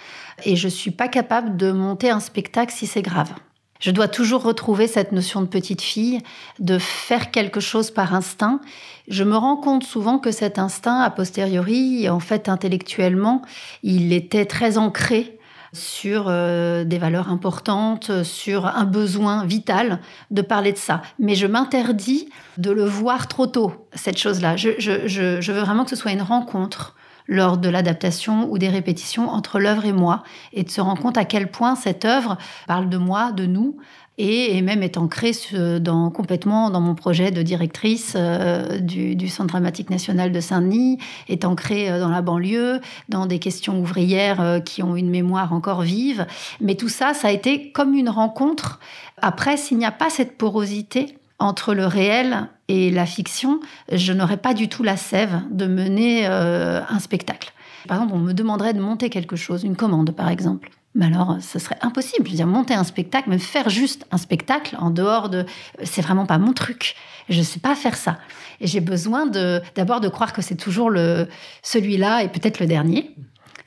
et je suis pas capable de monter un spectacle si c'est grave. Je dois toujours retrouver cette notion de petite fille, de faire quelque chose par instinct. Je me rends compte souvent que cet instinct, a posteriori, en fait, intellectuellement, il était très ancré sur euh, des valeurs importantes, sur un besoin vital de parler de ça. Mais je m'interdis de le voir trop tôt, cette chose-là. Je, je, veux vraiment que ce soit une rencontre lors de l'adaptation ou des répétitions entre l'œuvre et moi, et de se rendre compte à quel point cette œuvre parle de moi, de nous, et, même est ancrée dans, complètement dans mon projet de directrice euh, du, Centre dramatique national de Saint-Denis, est ancrée euh, dans la banlieue, dans des questions ouvrières euh, qui ont une mémoire encore vive. Mais tout ça, ça a été comme une rencontre. Après, s'il n'y a pas cette porosité entre le réel et la fiction, je n'aurais pas du tout la sève de mener un spectacle. Par exemple, on me demanderait de monter quelque chose, une commande par exemple. Mais alors, ce serait impossible. Je veux dire, monter un spectacle, même faire juste un spectacle en dehors de. C'est vraiment pas mon truc. Je ne sais pas faire ça. Et j'ai besoin d'abord de croire que c'est toujours le, celui-là et peut-être le dernier.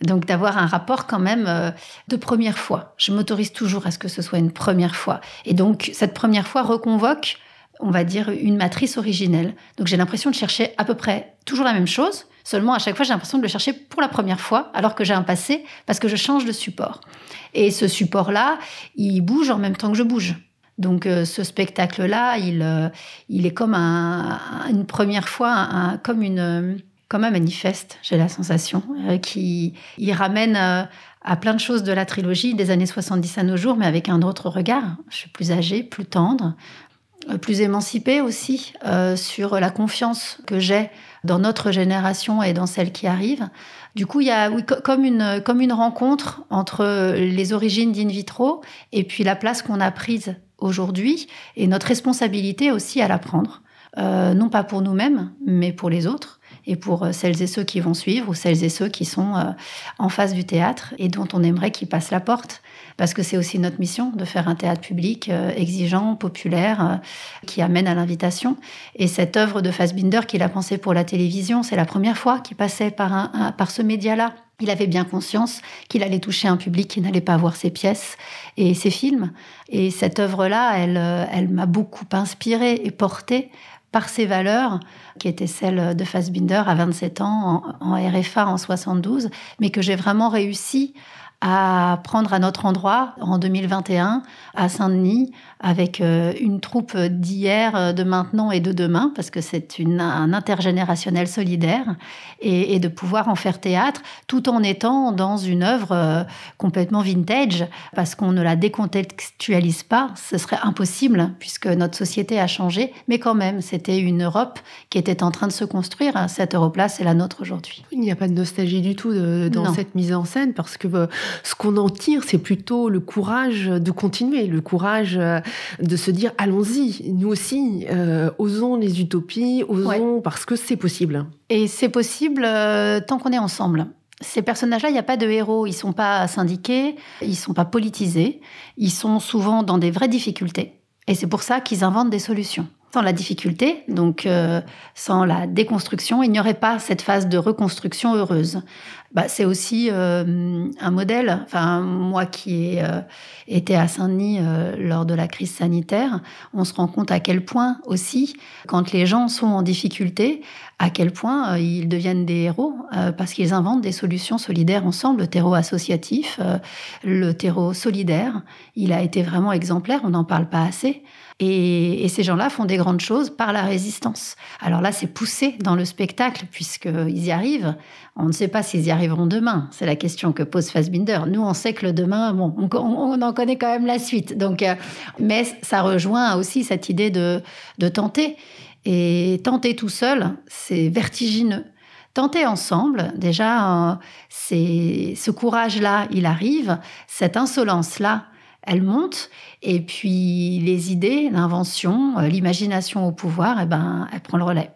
Donc d'avoir un rapport quand même euh, de première fois. Je m'autorise toujours à ce que ce soit une première fois. Et donc cette première fois reconvoque, on va dire, une matrice originelle. Donc j'ai l'impression de chercher à peu près toujours la même chose, Seulement, à chaque fois, j'ai l'impression de le chercher pour la première fois, alors que j'ai un passé, parce que je change de support. Et ce support-là, il bouge en même temps que je bouge. Donc, euh, ce spectacle-là, il, euh, est comme un, une première fois, un, comme, un manifeste, j'ai la sensation, euh, qui il ramène à plein de choses de la trilogie des années 70 à nos jours, mais avec un autre regard. Je suis plus âgée, plus tendre, plus émancipée aussi sur la confiance que j'ai dans notre génération et dans celle qui arrive. Du coup, il y a comme, une, comme une rencontre entre les origines d'in vitro et puis la place qu'on a prise aujourd'hui et notre responsabilité aussi à la prendre. Euh, non pas pour nous-mêmes, mais pour les autres et pour euh, celles et ceux qui vont suivre ou celles et ceux qui sont euh, en face du théâtre et dont on aimerait qu'ils passent la porte. Parce que c'est aussi notre mission de faire un théâtre public euh, exigeant, populaire, qui amène à l'invitation. Et cette œuvre de Fassbinder qu'il a pensée pour la télévision, c'est la première fois qu'il passait par, ce média-là. Il avait bien conscience qu'il allait toucher un public qui n'allait pas voir ses pièces et ses films. Et cette œuvre-là, elle, elle m'a beaucoup inspirée et portée par ses valeurs, qui étaient celles de Fassbinder à 27 ans, en, en RFA en 72, mais que j'ai vraiment réussi à prendre à notre endroit en 2021 à Saint-Denis avec euh, une troupe d'hier, euh, de maintenant et de demain, parce que c'est un intergénérationnel solidaire, et, de pouvoir en faire théâtre tout en étant dans une œuvre euh, complètement vintage, parce qu'on ne la décontextualise pas, ce serait impossible, puisque notre société a changé, mais quand même, c'était une Europe qui était en train de se construire. Cette Europe-là, c'est la nôtre aujourd'hui. Il n'y a pas de nostalgie du tout dans cette mise en scène, parce que ce qu'on en tire, c'est plutôt le courage de continuer, le courage euh, de se dire allons-y, nous aussi, euh, osons les utopies, osons parce que c'est possible. Et c'est possible euh, tant qu'on est ensemble. Ces personnages-là, il n'y a pas de héros, ils sont pas syndiqués, ils sont pas politisés, ils sont souvent dans des vraies difficultés. Et c'est pour ça qu'ils inventent des solutions. Sans la difficulté, donc sans la déconstruction, il n'y aurait pas cette phase de reconstruction heureuse bah, c'est aussi euh, un modèle. Enfin, moi qui ai euh, été à Saint-Denis euh, lors de la crise sanitaire, on se rend compte à quel point aussi, quand les gens sont en difficulté, à quel point ils deviennent des héros parce qu'ils inventent des solutions solidaires ensemble. Le terreau associatif, le terreau solidaire, il a été vraiment exemplaire. On n'en parle pas assez. Et, ces gens-là font des grandes choses par la résistance. Alors là, c'est poussé dans le spectacle, puisqu'ils y arrivent. On ne sait pas s'ils y arriveront demain. C'est la question que pose Fassbinder. Nous, on sait que le demain, bon, on, en connaît quand même la suite. Donc, euh, mais ça rejoint aussi cette idée de, de tenter. Et tenter tout seul, c'est vertigineux. Tenter ensemble, déjà, euh, c'est ce courage-là, il arrive. Cette insolence-là, elle monte. Et puis les idées, l'invention, euh, l'imagination au pouvoir, eh ben, elle prend le relais.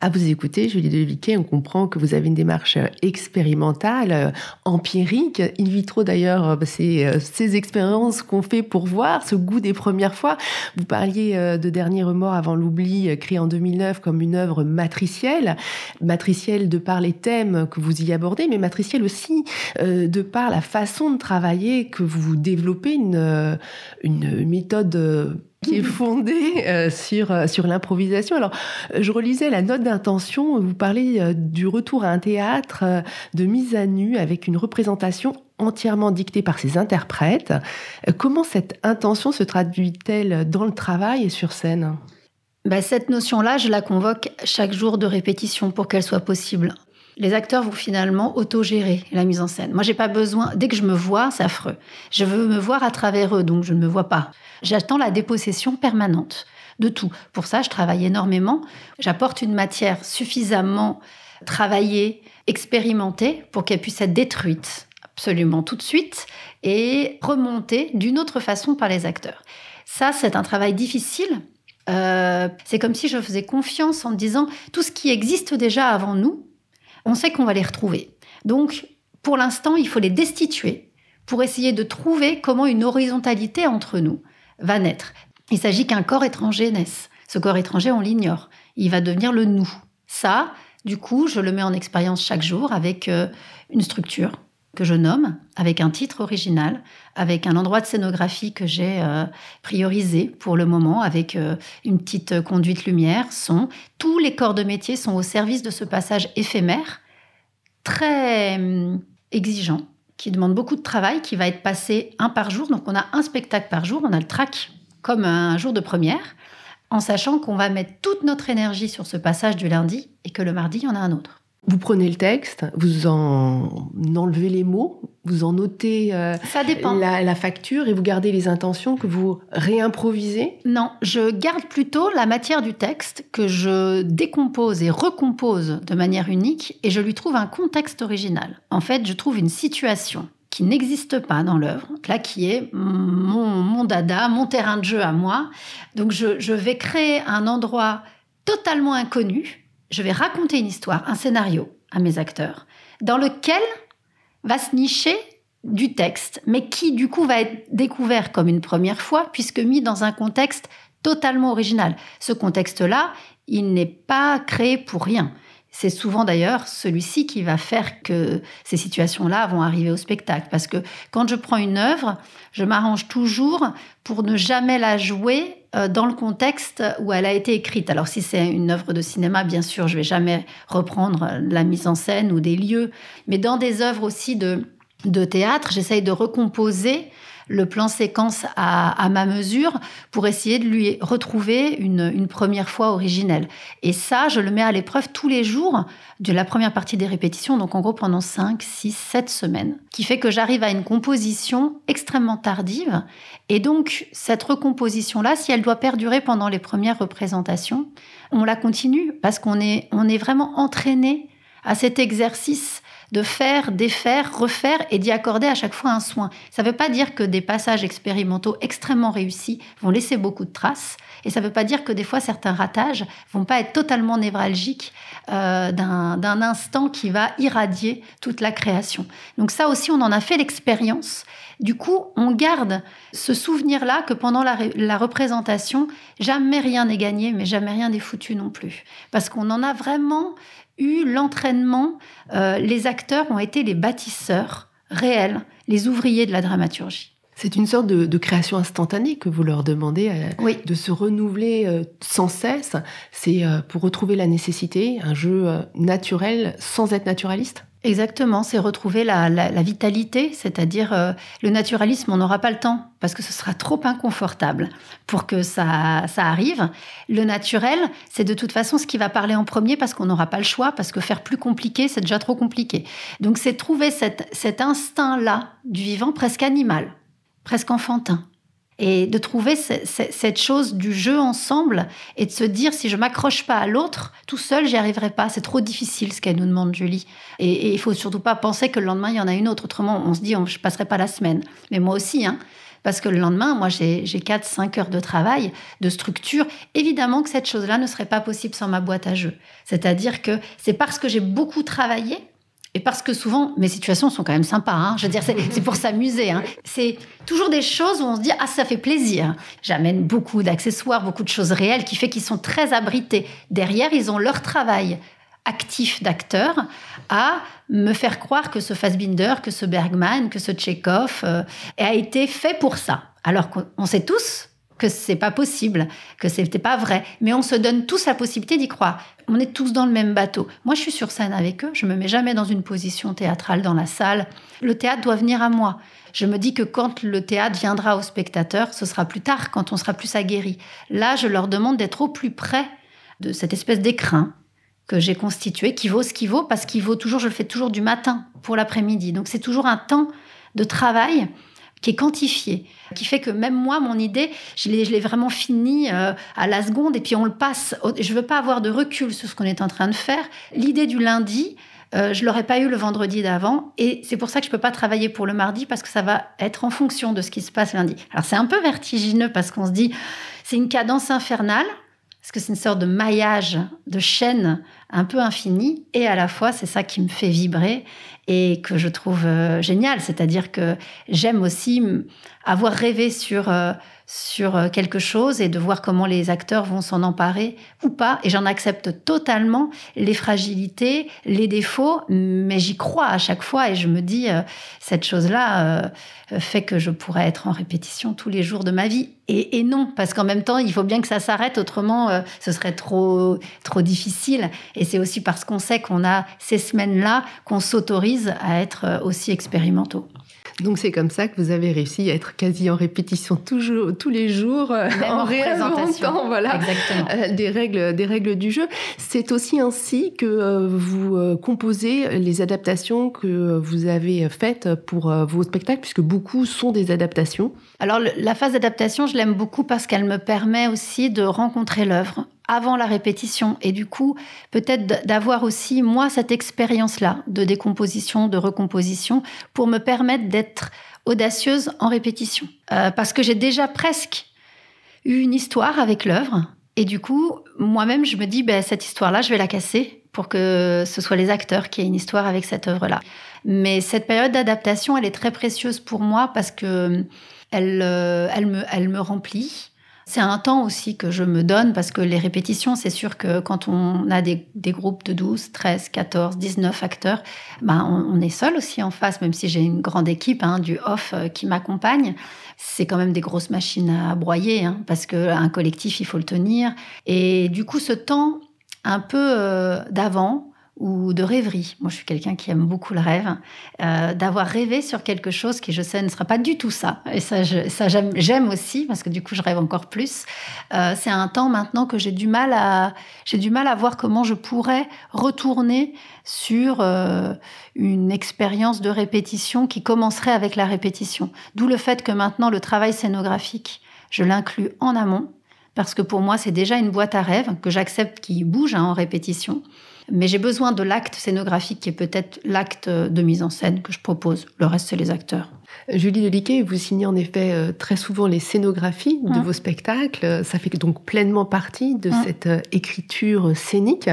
À vous écouter, Julie Deliquet, on comprend que vous avez une démarche expérimentale, euh, empirique, in vitro d'ailleurs, euh, c'est euh, ces expériences qu'on fait pour voir ce goût des premières fois. Vous parliez de Dernier remords avant l'oubli, créé en 2009 comme une œuvre matricielle, matricielle de par les thèmes que vous y abordez, mais matricielle aussi de par la façon de travailler que vous développez, une méthode qui est fondée euh, sur, euh, sur l'improvisation. Alors, euh, je relisais la note d'intention, vous parlez du retour à un théâtre de mise à nu avec une représentation entièrement dictée par ses interprètes. Comment cette intention se traduit-elle dans le travail et sur scène? Bah, Cette notion-là, je la convoque chaque jour de répétition pour qu'elle soit possible les acteurs vont finalement autogérer la mise en scène. Moi, j'ai pas besoin. Dès que je me vois, c'est affreux. Je veux me voir à travers eux, donc je ne me vois pas. J'attends la dépossession permanente de tout. Pour ça, je travaille énormément. J'apporte une matière suffisamment travaillée, expérimentée, pour qu'elle puisse être détruite absolument tout de suite et remontée d'une autre façon par les acteurs. Ça, c'est un travail difficile. Euh, c'est comme si je faisais confiance en me disant tout ce qui existe déjà avant nous, on sait qu'on va les retrouver. Donc, pour l'instant, il faut les destituer pour essayer de trouver comment une horizontalité entre nous va naître. Il s'agit qu'un corps étranger naisse. Ce corps étranger, on l'ignore. Il va devenir le nous. Ça, du coup, je le mets en expérience chaque jour avec euh, une structure que je nomme, avec un titre original, avec un endroit de scénographie que j'ai euh, priorisé pour le moment, avec euh, une petite conduite lumière, son. Tous les corps de métier sont au service de ce passage éphémère, très hum, exigeant, qui demande beaucoup de travail, qui va être passé un par jour. Donc on a un spectacle par jour, on a le track comme un jour de première, en sachant qu'on va mettre toute notre énergie sur ce passage du lundi et que le mardi, il y en a un autre. Vous prenez le texte, vous en enlevez les mots, vous en notez euh, La, facture et vous gardez les intentions que vous réimprovisez? Non, je garde plutôt la matière du texte que je décompose et recompose de manière unique et je lui trouve un contexte original. En fait, je trouve une situation qui n'existe pas dans l'œuvre, là qui est mon, mon, dada, mon terrain de jeu à moi. Donc je, je vais créer un endroit totalement inconnu, je vais raconter une histoire, un scénario à mes acteurs, dans lequel va se nicher du texte, mais qui du coup va être découvert comme une première fois, puisque mis dans un contexte totalement original. Ce contexte-là, il n'est pas créé pour rien. C'est souvent d'ailleurs celui-ci qui va faire que ces situations-là vont arriver au spectacle. Parce que quand je prends une œuvre, je m'arrange toujours pour ne jamais la jouer euh, dans le contexte où elle a été écrite. Alors si c'est une œuvre de cinéma, bien sûr, je vais jamais reprendre la mise en scène ou des lieux. Mais dans des œuvres aussi de, de théâtre, j'essaye de recomposer le plan séquence à, ma mesure pour essayer de lui retrouver une, première fois originelle. Et ça, je le mets à l'épreuve tous les jours de la première partie des répétitions, donc en gros pendant 5, 6, 7 semaines, qui fait que j'arrive à une composition extrêmement tardive. Et donc, cette recomposition-là, si elle doit perdurer pendant les premières représentations, on la continue parce qu'on est, on est vraiment entraîné à cet exercice de faire, défaire, refaire et d'y accorder à chaque fois un soin. Ça ne veut pas dire que des passages expérimentaux extrêmement réussis vont laisser beaucoup de traces. Et ça ne veut pas dire que des fois certains ratages vont pas être totalement névralgiques euh, d'un instant qui va irradier toute la création. Donc ça aussi, on en a fait l'expérience. Du coup, on garde ce souvenir-là que pendant la, la, représentation, jamais rien n'est gagné, mais jamais rien n'est foutu non plus. Parce qu'on en a vraiment eu l'entraînement, euh, les acteurs ont été les bâtisseurs réels, les ouvriers de la dramaturgie. C'est une sorte de, création instantanée que vous leur demandez euh, de se renouveler euh, sans cesse. C'est pour retrouver la nécessité, un jeu naturel sans être naturaliste? Exactement, c'est retrouver la, vitalité, c'est-à-dire euh, le naturalisme, on n'aura pas le temps parce que ce sera trop inconfortable pour que ça, ça arrive. Le naturel, c'est de toute façon ce qui va parler en premier parce qu'on n'aura pas le choix, parce que faire plus compliqué, c'est déjà trop compliqué. Donc c'est trouver cet instinct-là du vivant presque animal, presque enfantin et de trouver cette chose du jeu ensemble et de se dire si je m'accroche pas à l'autre, tout seul, j'y arriverai pas. C'est trop difficile ce qu'elle nous demande, Julie. Et, il faut surtout pas penser que le lendemain, il y en a une autre. Autrement, on se dit, je passerai pas la semaine. Mais moi aussi, hein. Parce que le lendemain, moi, j'ai 4-5 heures de travail, de structure. Évidemment que cette chose-là ne serait pas possible sans ma boîte à jeu. C'est-à-dire que c'est parce que j'ai beaucoup travaillé et parce que souvent, mes situations sont quand même sympas. Hein. Je veux dire, c'est pour s'amuser. Hein. C'est toujours des choses où on se dit ah ça fait plaisir. J'amène beaucoup d'accessoires, beaucoup de choses réelles, qui fait qu'ils sont très abrités. Derrière, ils ont leur travail actif d'acteur à me faire croire que ce Fassbinder, que ce Bergman, que ce Tchekhov euh, a été fait pour ça. Alors qu'on sait tous que c'est pas possible, que c'était pas vrai. Mais on se donne tous la possibilité d'y croire. On est tous dans le même bateau. Moi, je suis sur scène avec eux. Je me mets jamais dans une position théâtrale dans la salle. Le théâtre doit venir à moi. Je me dis que quand le théâtre viendra aux spectateurs, ce sera plus tard, quand on sera plus aguerri. Là, je leur demande d'être au plus près de cette espèce d'écrin que j'ai constitué, qui vaut ce qu'il vaut, parce qu'il vaut toujours, je le fais toujours du matin pour l'après-midi. Donc c'est toujours un temps de travail qui est quantifié, qui fait que même moi, mon idée, je l'ai vraiment fini euh, à la seconde et puis on le passe. Je veux pas avoir de recul sur ce qu'on est en train de faire. L'idée du lundi, euh, je l'aurais pas eu le vendredi d'avant et c'est pour ça que je peux pas travailler pour le mardi parce que ça va être en fonction de ce qui se passe lundi. Alors c'est un peu vertigineux parce qu'on se dit c'est une cadence infernale parce que c'est une sorte de maillage de chaîne un peu infini et à la fois c'est ça qui me fait vibrer et que je trouve euh, génial. C'est-à-dire que j'aime aussi avoir rêvé sur, euh, sur euh, quelque chose et de voir comment les acteurs vont s'en emparer ou pas. Et j'en accepte totalement les fragilités, les défauts, mais j'y crois à chaque fois et je me dis, cette chose-là fait que je pourrais être en répétition tous les jours de ma vie. Et, non, parce qu'en même temps, il faut bien que ça s'arrête, autrement, ce serait trop, trop difficile. Et c'est aussi parce qu'on sait qu'on a ces semaines-là qu'on s'autorise à être euh, aussi expérimentaux. Donc c'est comme ça que vous avez réussi à être quasi en répétition toujours, tous les jours, euh, en réinventant voilà, euh, des, règles, des règles du jeu. C'est aussi ainsi que vous composez les adaptations que vous avez faites pour vos spectacles, puisque beaucoup sont des adaptations. Alors la phase d'adaptation, je l'aime beaucoup parce qu'elle me permet aussi de rencontrer l'œuvre avant la répétition. Et du coup, peut-être d'avoir aussi, moi, cette expérience-là de décomposition, de recomposition, pour me permettre d'être audacieuse en répétition. Euh, parce que j'ai déjà presque eu une histoire avec l'œuvre. Et du coup, moi-même, je me dis, ben, cette histoire-là, je vais la casser pour que ce soit les acteurs qui aient une histoire avec cette œuvre-là. Mais cette période d'adaptation, elle est très précieuse pour moi parce que elle, euh, elle, me, elle me remplit. C'est un temps aussi que je me donne parce que les répétitions, c'est sûr que quand on a des, groupes de 12, 13, 14, 19 acteurs, ben on, est seul aussi en face, même si j'ai une grande équipe hein, du off euh, qui m'accompagne. C'est quand même des grosses machines à broyer hein, parce qu'un collectif, il faut le tenir. Et du coup, ce temps un peu euh, d'avant, ou de rêverie. Moi, je suis quelqu'un qui aime beaucoup le rêve, euh, d'avoir rêvé sur quelque chose qui, je sais, ne sera pas du tout ça. Et ça, ça j'aime aussi parce que du coup, je rêve encore plus. Euh, c'est un temps maintenant que j'ai du mal à, du mal à voir comment je pourrais retourner sur euh, une expérience de répétition qui commencerait avec la répétition. D'où le fait que maintenant, le travail scénographique, je l'inclus en amont parce que pour moi, c'est déjà une boîte à rêves que j'accepte qui bouge hein, en répétition mais j'ai besoin de l'acte scénographique qui est peut-être l'acte de mise en scène que je propose. Le reste, c'est les acteurs. Julie Deliquet, vous signez en effet euh, très souvent les scénographies de mmh. vos spectacles. Ça fait donc pleinement partie de mmh. cette euh, écriture scénique.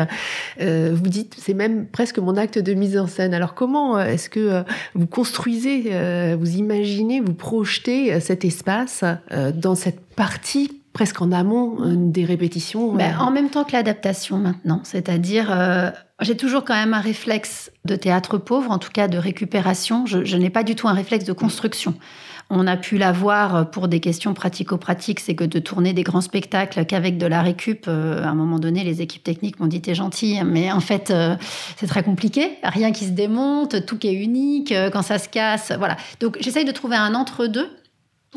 Euh, vous dites, c'est même presque mon acte de mise en scène. Alors comment est-ce que vous construisez, vous imaginez, vous projetez cet espace dans cette partie presque en amont euh, des répétitions ben, euh. En même temps que l'adaptation maintenant, c'est-à-dire euh, j'ai toujours quand même un réflexe de théâtre pauvre, en tout cas de récupération. Je, n'ai pas du tout un réflexe de construction. On a pu l'avoir pour des questions pratico-pratiques, c'est que de tourner des grands spectacles qu'avec de la récup, à un moment donné, les équipes techniques m'ont dit t'es gentil, mais en fait c'est très compliqué, rien qui se démonte, tout qui est unique, quand ça se casse, voilà. Donc j'essaye de trouver un entre-deux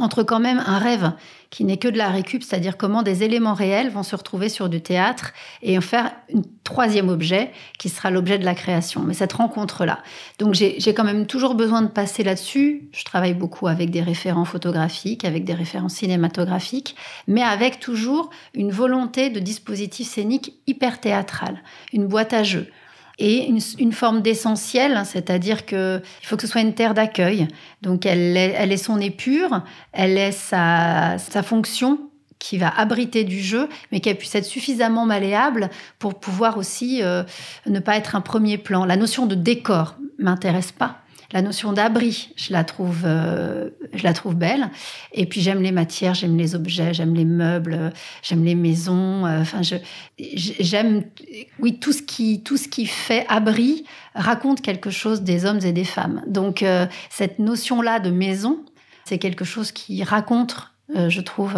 entre quand même un rêve qui n'est que de la récup, c'est-à-dire comment des éléments réels vont se retrouver sur du théâtre et en faire un troisième objet qui sera l'objet de la création. Mais cette rencontre-là. Donc j'ai quand même toujours besoin de passer là-dessus. Je travaille beaucoup avec des référents photographiques, avec des référents cinématographiques, mais avec toujours une volonté de dispositif scénique hyper théâtral, une boîte à jeux et une, forme d'essentiel, hein, c'est-à-dire que il faut que ce soit une terre d'accueil. Donc elle est, elle est son pur, elle est sa, fonction qui va abriter du jeu, mais qui puisse être suffisamment malléable pour pouvoir aussi euh, ne pas être un premier plan. La notion de décor m'intéresse pas. La notion d'abri, je la trouve, euh, je la trouve belle. Et puis j'aime les matières, j'aime les objets, j'aime les meubles, j'aime les maisons. Euh, enfin, j'aime, oui, tout ce qui, tout ce qui fait abri raconte quelque chose des hommes et des femmes. Donc euh, cette notion-là de maison, c'est quelque chose qui raconte, je trouve,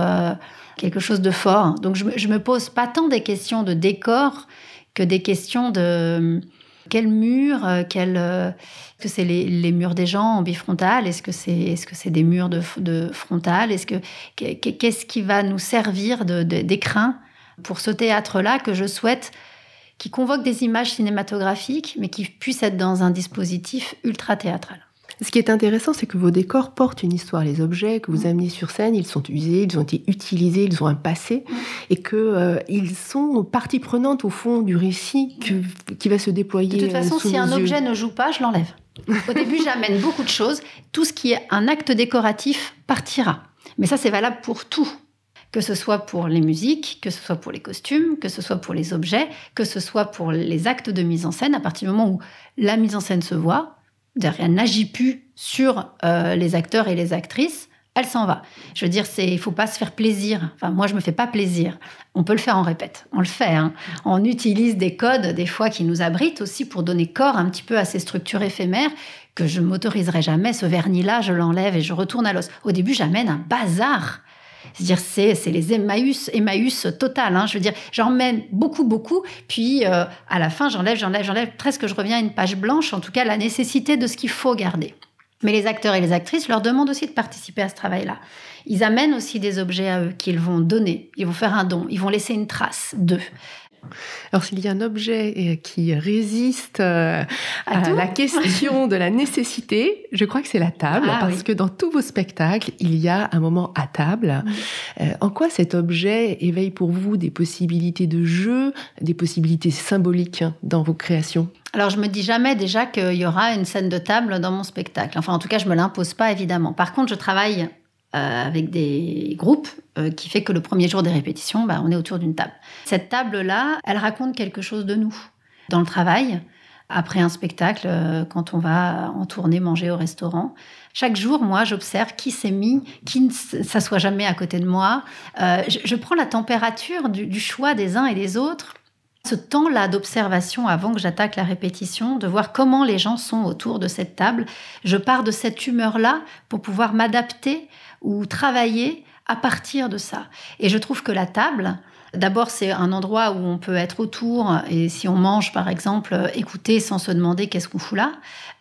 quelque chose de fort. Donc je, je me pose pas tant des questions de décor que des questions de quel mur, euh, quel, euh, est-ce que c'est les, murs des gens en bifrontal? Est-ce que c'est est -ce c'est des murs de, de frontal? Est-ce que qu'est-ce qui va nous servir d'écrin pour ce théâtre-là que je souhaite qui convoque des images cinématographiques, mais qui puisse être dans un dispositif ultra théâtral ce qui est intéressant, c'est que vos décors portent une histoire. Les objets que vous amenez sur scène, ils sont usés, ils ont été utilisés, ils ont un passé, et que euh, ils sont partie prenante au fond du récit qui va se déployer. De toute façon, si un objet ne joue pas, je l'enlève. Au début, j'amène beaucoup de choses. Tout ce qui est un acte décoratif partira. Mais ça, c'est valable pour tout que ce soit pour les musiques, que ce soit pour les costumes, que ce soit pour les objets, que ce soit pour les actes de mise en scène, à partir du moment où la mise en scène se voit, elle n'agit plus sur euh, les acteurs et les actrices, elle s'en va. Je veux dire, c'est, il faut pas se faire plaisir. Enfin, moi, je me fais pas plaisir. On peut le faire en répète. On le fait. Hein. On utilise des codes, des fois, qui nous abritent aussi pour donner corps un petit peu à ces structures éphémères que je m'autoriserai jamais. Ce vernis-là, je l'enlève et je retourne à l'os. Au début, j'amène un bazar. C'est-à-dire, c'est, les Emmaüs, Emmaüs total. Hein. Je veux dire, j'emmène beaucoup, beaucoup. Puis, euh, à la fin, j'enlève, j'enlève, j'enlève. Presque, je reviens à une page blanche. En tout cas, la nécessité de ce qu'il faut garder. Mais les acteurs et les actrices leur demandent aussi de participer à ce travail-là. Ils amènent aussi des objets à eux qu'ils vont donner. Ils vont faire un don. Ils vont laisser une trace d'eux. Alors s'il y a un objet euh, qui résiste euh, à, la question de la nécessité, je crois que c'est la table, ah parce que dans tous vos spectacles, il y a un moment à table. Euh, en quoi cet objet éveille pour vous des possibilités de jeu, des possibilités symboliques dans vos créations? Alors, je me dis jamais déjà qu'il y aura une scène de table dans mon spectacle. Enfin, en tout cas, je me l'impose pas, évidemment. Par contre, je travaille euh, avec des groupes euh, qui fait que le premier jour des répétitions, bah, on est autour d'une table. Cette table-là, elle raconte quelque chose de nous. Dans le travail, après un spectacle, euh, quand on va en tournée manger au restaurant, chaque jour, moi, j'observe qui s'est mis, qui ne s'assoit jamais à côté de moi. Je, prends la température du choix des uns et des autres ce temps-là d'observation avant que j'attaque la répétition, de voir comment les gens sont autour de cette table, je pars de cette humeur-là pour pouvoir m'adapter ou travailler à partir de ça. Et je trouve que la table, D'abord, c'est un endroit où on peut être autour et si on mange, par exemple, écouter sans se demander qu'est-ce qu'on fout là.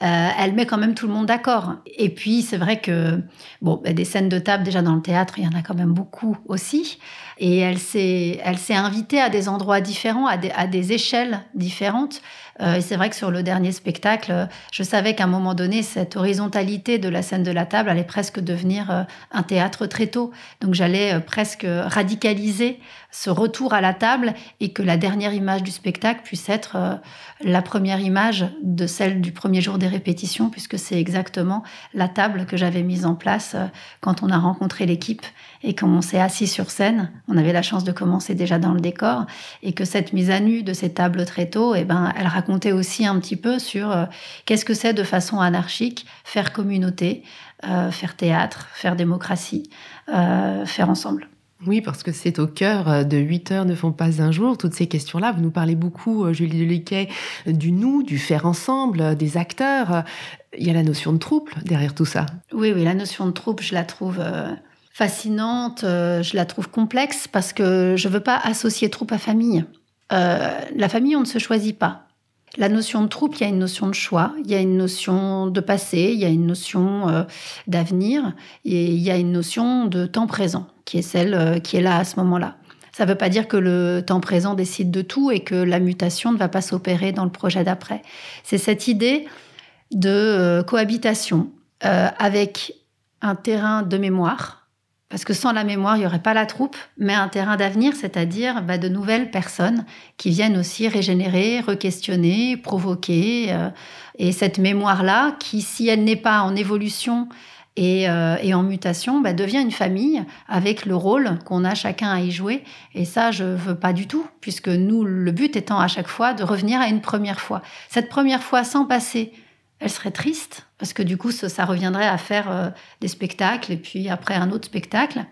Euh, elle met quand même tout le monde d'accord. Et puis, c'est vrai que, bon, bah, des scènes de table, déjà dans le théâtre, il y en a quand même beaucoup aussi. Et elle s'est, invitée à des endroits différents, à des, à des échelles différentes. Euh, et c'est vrai que sur le dernier spectacle, je savais qu'à un moment donné, cette horizontalité de la scène de la table allait presque devenir euh, un théâtre très tôt. Donc j'allais euh, presque radicaliser ce retour à la table et que la dernière image du spectacle puisse être la première image de celle du premier jour des répétitions, puisque c'est exactement la table que j'avais mise en place quand on a rencontré l'équipe et qu'on s'est assis sur scène. On avait la chance de commencer déjà dans le décor et que cette mise à nu de ces tables très tôt, eh ben, elle racontait aussi un petit peu sur euh, qu'est-ce que c'est de façon anarchique faire communauté, euh, faire théâtre, faire démocratie, euh, faire ensemble. Oui, parce que c'est au cœur de 8 heures ne font pas un jour, toutes ces questions-là. Vous nous parlez beaucoup, Julie Deliquet, du nous, du faire ensemble, des acteurs. Il y a la notion de troupe derrière tout ça. Oui, oui, la notion de troupe, je la trouve fascinante, euh, je la trouve complexe parce que je ne veux pas associer troupe à famille. Euh, la famille, on ne se choisit pas. La notion de troupe, il y a une notion de choix, il y a une notion de passé, il y a une notion euh, d'avenir, et il y a une notion de temps présent, qui est celle qui est là à ce moment-là. Ça ne veut pas dire que le temps présent décide de tout et que la mutation ne va pas s'opérer dans le projet d'après. C'est cette idée de cohabitation avec un terrain de mémoire, parce que sans la mémoire, il n'y aurait pas la troupe, mais un terrain d'avenir, c'est-à-dire bah, de nouvelles personnes qui viennent aussi régénérer, re-questionner, provoquer. Euh, et cette mémoire-là, qui, si elle n'est pas en évolution et, euh, en mutation, bah, devient une famille avec le rôle qu'on a chacun à y jouer. Et ça, je veux pas du tout, puisque nous, le but étant à chaque fois de revenir à une première fois. Cette première fois sans passer elle serait triste parce que du coup, ça, reviendrait à faire euh, des spectacles et puis après un autre spectacle.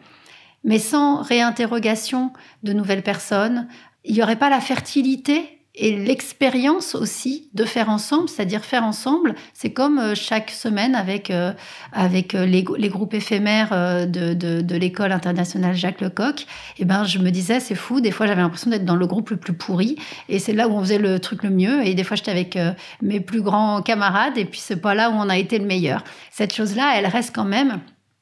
Mais sans réinterrogation de nouvelles personnes, il n'y aurait pas la fertilité et l'expérience aussi de faire ensemble, c'est-à-dire faire ensemble, c'est comme euh, chaque semaine avec, euh, avec euh, les, groupes éphémères de, de, l'école internationale Jacques Lecoq. Et eh ben, je me disais, c'est fou, des fois j'avais l'impression d'être dans le groupe le plus pourri, et c'est là où on faisait le truc le mieux, et des fois j'étais avec mes plus grands camarades, et puis c'est pas là où on a été le meilleur. Cette chose-là, elle reste quand même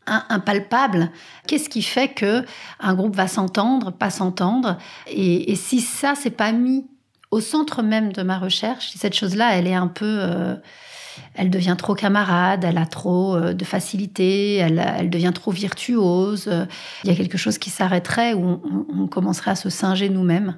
impalpable. Qu'est-ce qui fait que un groupe va s'entendre, pas s'entendre? Et si ça c'est pas mis au centre même de ma recherche. Cette chose-là, elle est un peu... Euh, elle devient trop camarade, elle a trop euh, de facilité, elle, devient trop virtuose. Il y a quelque chose qui s'arrêterait où on, commencerait à se singer nous-mêmes,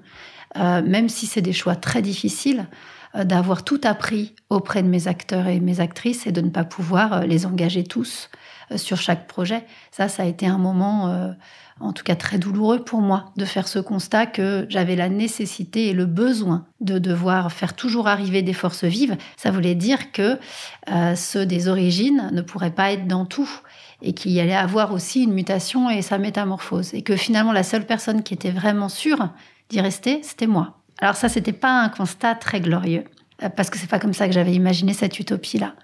euh, même si c'est des choix très difficiles d'avoir tout appris auprès de mes acteurs et mes actrices et de ne pas pouvoir les engager tous sur chaque projet. Ça, ça a été un moment en tout cas très douloureux pour moi, de faire ce constat que j'avais la nécessité et le besoin de devoir faire toujours arriver des forces vives. Ça voulait dire que euh, ceux des origines ne pourraient pas être dans tout et qu'il y allait avoir aussi une mutation et sa métamorphose. Et que finalement, la seule personne qui était vraiment sûre d'y rester, c'était moi. Alors ça, c'était pas un constat très glorieux, euh, parce que c'est pas comme ça que j'avais imaginé cette utopie-là.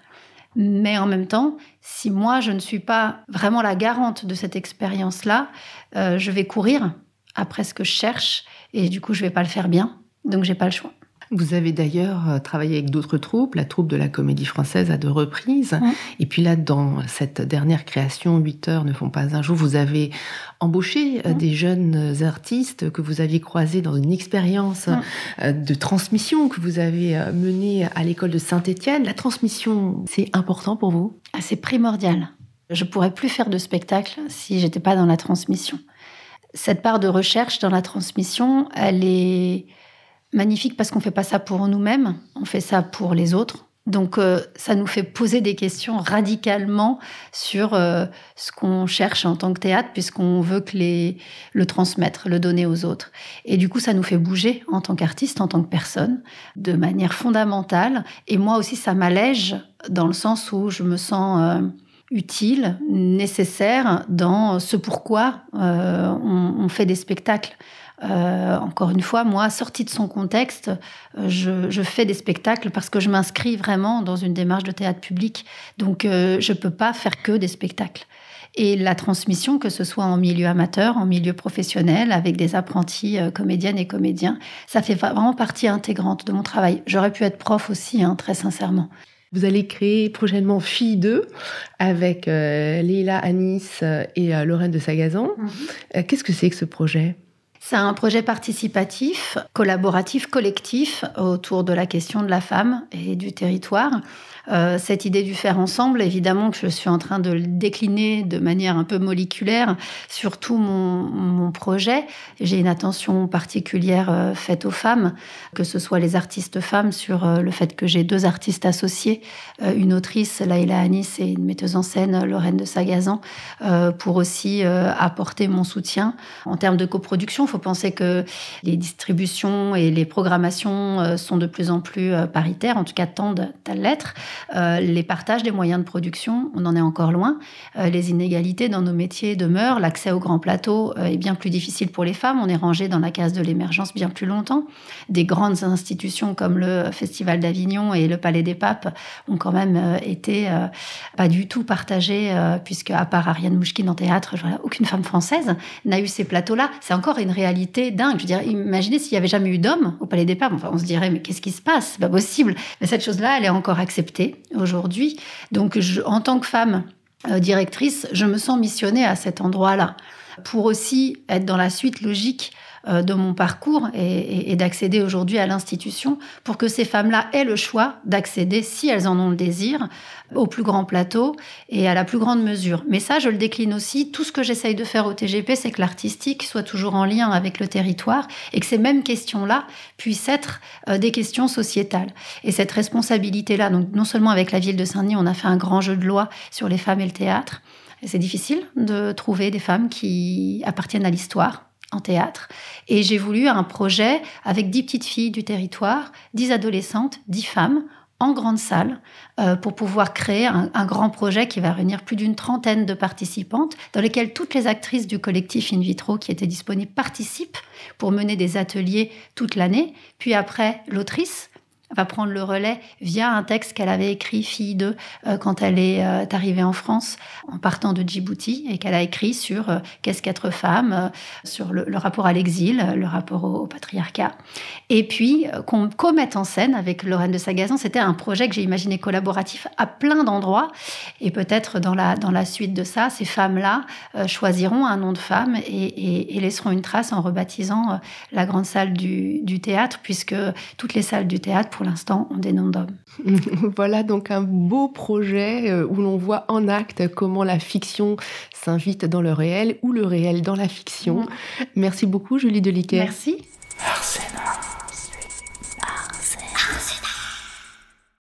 Mais en même temps, si moi, je ne suis pas vraiment la garante de cette expérience-là, euh, je vais courir après ce que je cherche et du coup, je vais pas le faire bien. Donc, j'ai pas le choix. Vous avez d'ailleurs euh, travaillé avec d'autres troupes, la troupe de la Comédie Française à deux reprises. Et puis là, dans cette dernière création, 8 heures ne font pas un jour, vous avez embauché euh, des jeunes artistes que vous aviez croisés dans une expérience euh, de transmission que vous avez menée à l'école de Saint-Étienne. La transmission, c'est important pour vous? Ah, C'est primordial. Je pourrais plus faire de spectacle si j'étais pas dans la transmission. Cette part de recherche dans la transmission, elle est magnifique parce qu'on fait pas ça pour nous-mêmes, on fait ça pour les autres. Donc euh, ça nous fait poser des questions radicalement sur euh, ce qu'on cherche en tant que théâtre puisqu'on veut que le transmettre, le donner aux autres. Et du coup ça nous fait bouger en tant qu'artiste, en tant que personne de manière fondamentale et moi aussi ça m'allège dans le sens où je me sens euh, utile, nécessaire dans ce pourquoi on fait des spectacles. Euh, encore une fois, moi, sortie de son contexte, euh, je, fais des spectacles parce que je m'inscris vraiment dans une démarche de théâtre public. Donc, euh, je ne peux pas faire que des spectacles. Et la transmission, que ce soit en milieu amateur, en milieu professionnel, avec des apprentis comédiennes et comédiens, ça fait vraiment partie intégrante de mon travail. J'aurais pu être prof aussi, hein, très sincèrement. Vous allez créer prochainement Fille 2 avec Leila Anis et Lorraine de Sagazan. Mhm. Qu'est-ce que c'est que ce projet? C'est un projet participatif, collaboratif, collectif autour de la question de la femme et du territoire. Euh, cette idée du faire ensemble, évidemment que je suis en train de le décliner de manière un peu moléculaire sur tout mon, mon projet. J'ai une attention particulière euh, faite aux femmes, que ce soit les artistes femmes sur euh, le fait que j'ai deux artistes associés, une autrice, Laïla Anis, et une metteuse en scène, Lorraine de Sagazan, pour aussi apporter mon soutien. En termes de coproduction, il faut penser que les distributions et les programmations sont de plus en plus paritaires, en tout cas tendent à l'être. Euh, les partages des moyens de production, on en est encore loin. Euh, les inégalités dans nos métiers demeurent. L'accès aux grands plateaux euh, est bien plus difficile pour les femmes. On est rangé dans la case de l'émergence bien plus longtemps. Des grandes institutions comme le Festival d'Avignon et le Palais des Papes ont quand même été pas du tout partagées, puisque à part Ariane Mouchkine en théâtre, aucune femme française n'a eu ces plateaux-là. C'est encore une réalité dingue. Je veux dire, imaginez s'il y avait jamais eu d'hommes au Palais des Papes. Enfin, on se dirait, mais qu'est-ce qui se passe? C'est pas possible. Mais cette chose-là, elle est encore acceptée aujourd'hui. Donc, en tant que femme euh, directrice, je me sens missionnée à cet endroit-là pour aussi être dans la suite logique de mon parcours et, d'accéder aujourd'hui à l'institution pour que ces femmes-là aient le choix d'accéder, si elles en ont le désir, au plus grand plateau et à la plus grande mesure. Mais ça, je le décline aussi. Tout ce que j'essaye de faire au TGP, c'est que l'artistique soit toujours en lien avec le territoire et que ces mêmes questions-là puissent être euh, des questions sociétales. Et cette responsabilité-là, donc non seulement avec la ville de Saint-Denis, on a fait un grand jeu de loi sur les femmes et le théâtre. C'est difficile de trouver des femmes qui appartiennent à l'histoire en théâtre. Et j'ai voulu un projet avec dix petites filles du territoire, dix adolescentes, dix femmes, en grande salle, euh, pour pouvoir créer un, grand projet qui va réunir plus d'une trentaine de participantes, dans lesquelles toutes les actrices du collectif In Vitro qui étaient disponibles participent pour mener des ateliers toute l'année. Puis après, l'autrice va prendre le relais via un texte qu'elle avait écrit, fille de, euh, quand elle est euh, arrivée en France en partant de Djibouti et qu'elle a écrit sur euh, qu'est-ce qu'être femme, sur le, rapport à l'exil, le rapport au, patriarcat. Et puis qu'on commette en scène avec Lorraine de Sagazan, c'était un projet que j'ai imaginé collaboratif à plein d'endroits. Et peut-être dans la, dans la suite de ça, ces femmes-là choisiront un nom de femme et, et, laisseront une trace en rebaptisant la grande salle du, du théâtre, puisque toutes les salles du théâtre, pour l'instant, ont des noms d'hommes. voilà donc un beau projet euh, où l'on voit en acte comment la fiction s'invite dans le réel ou le réel dans la fiction. Mm. Merci beaucoup, Julie Deliquet. Merci.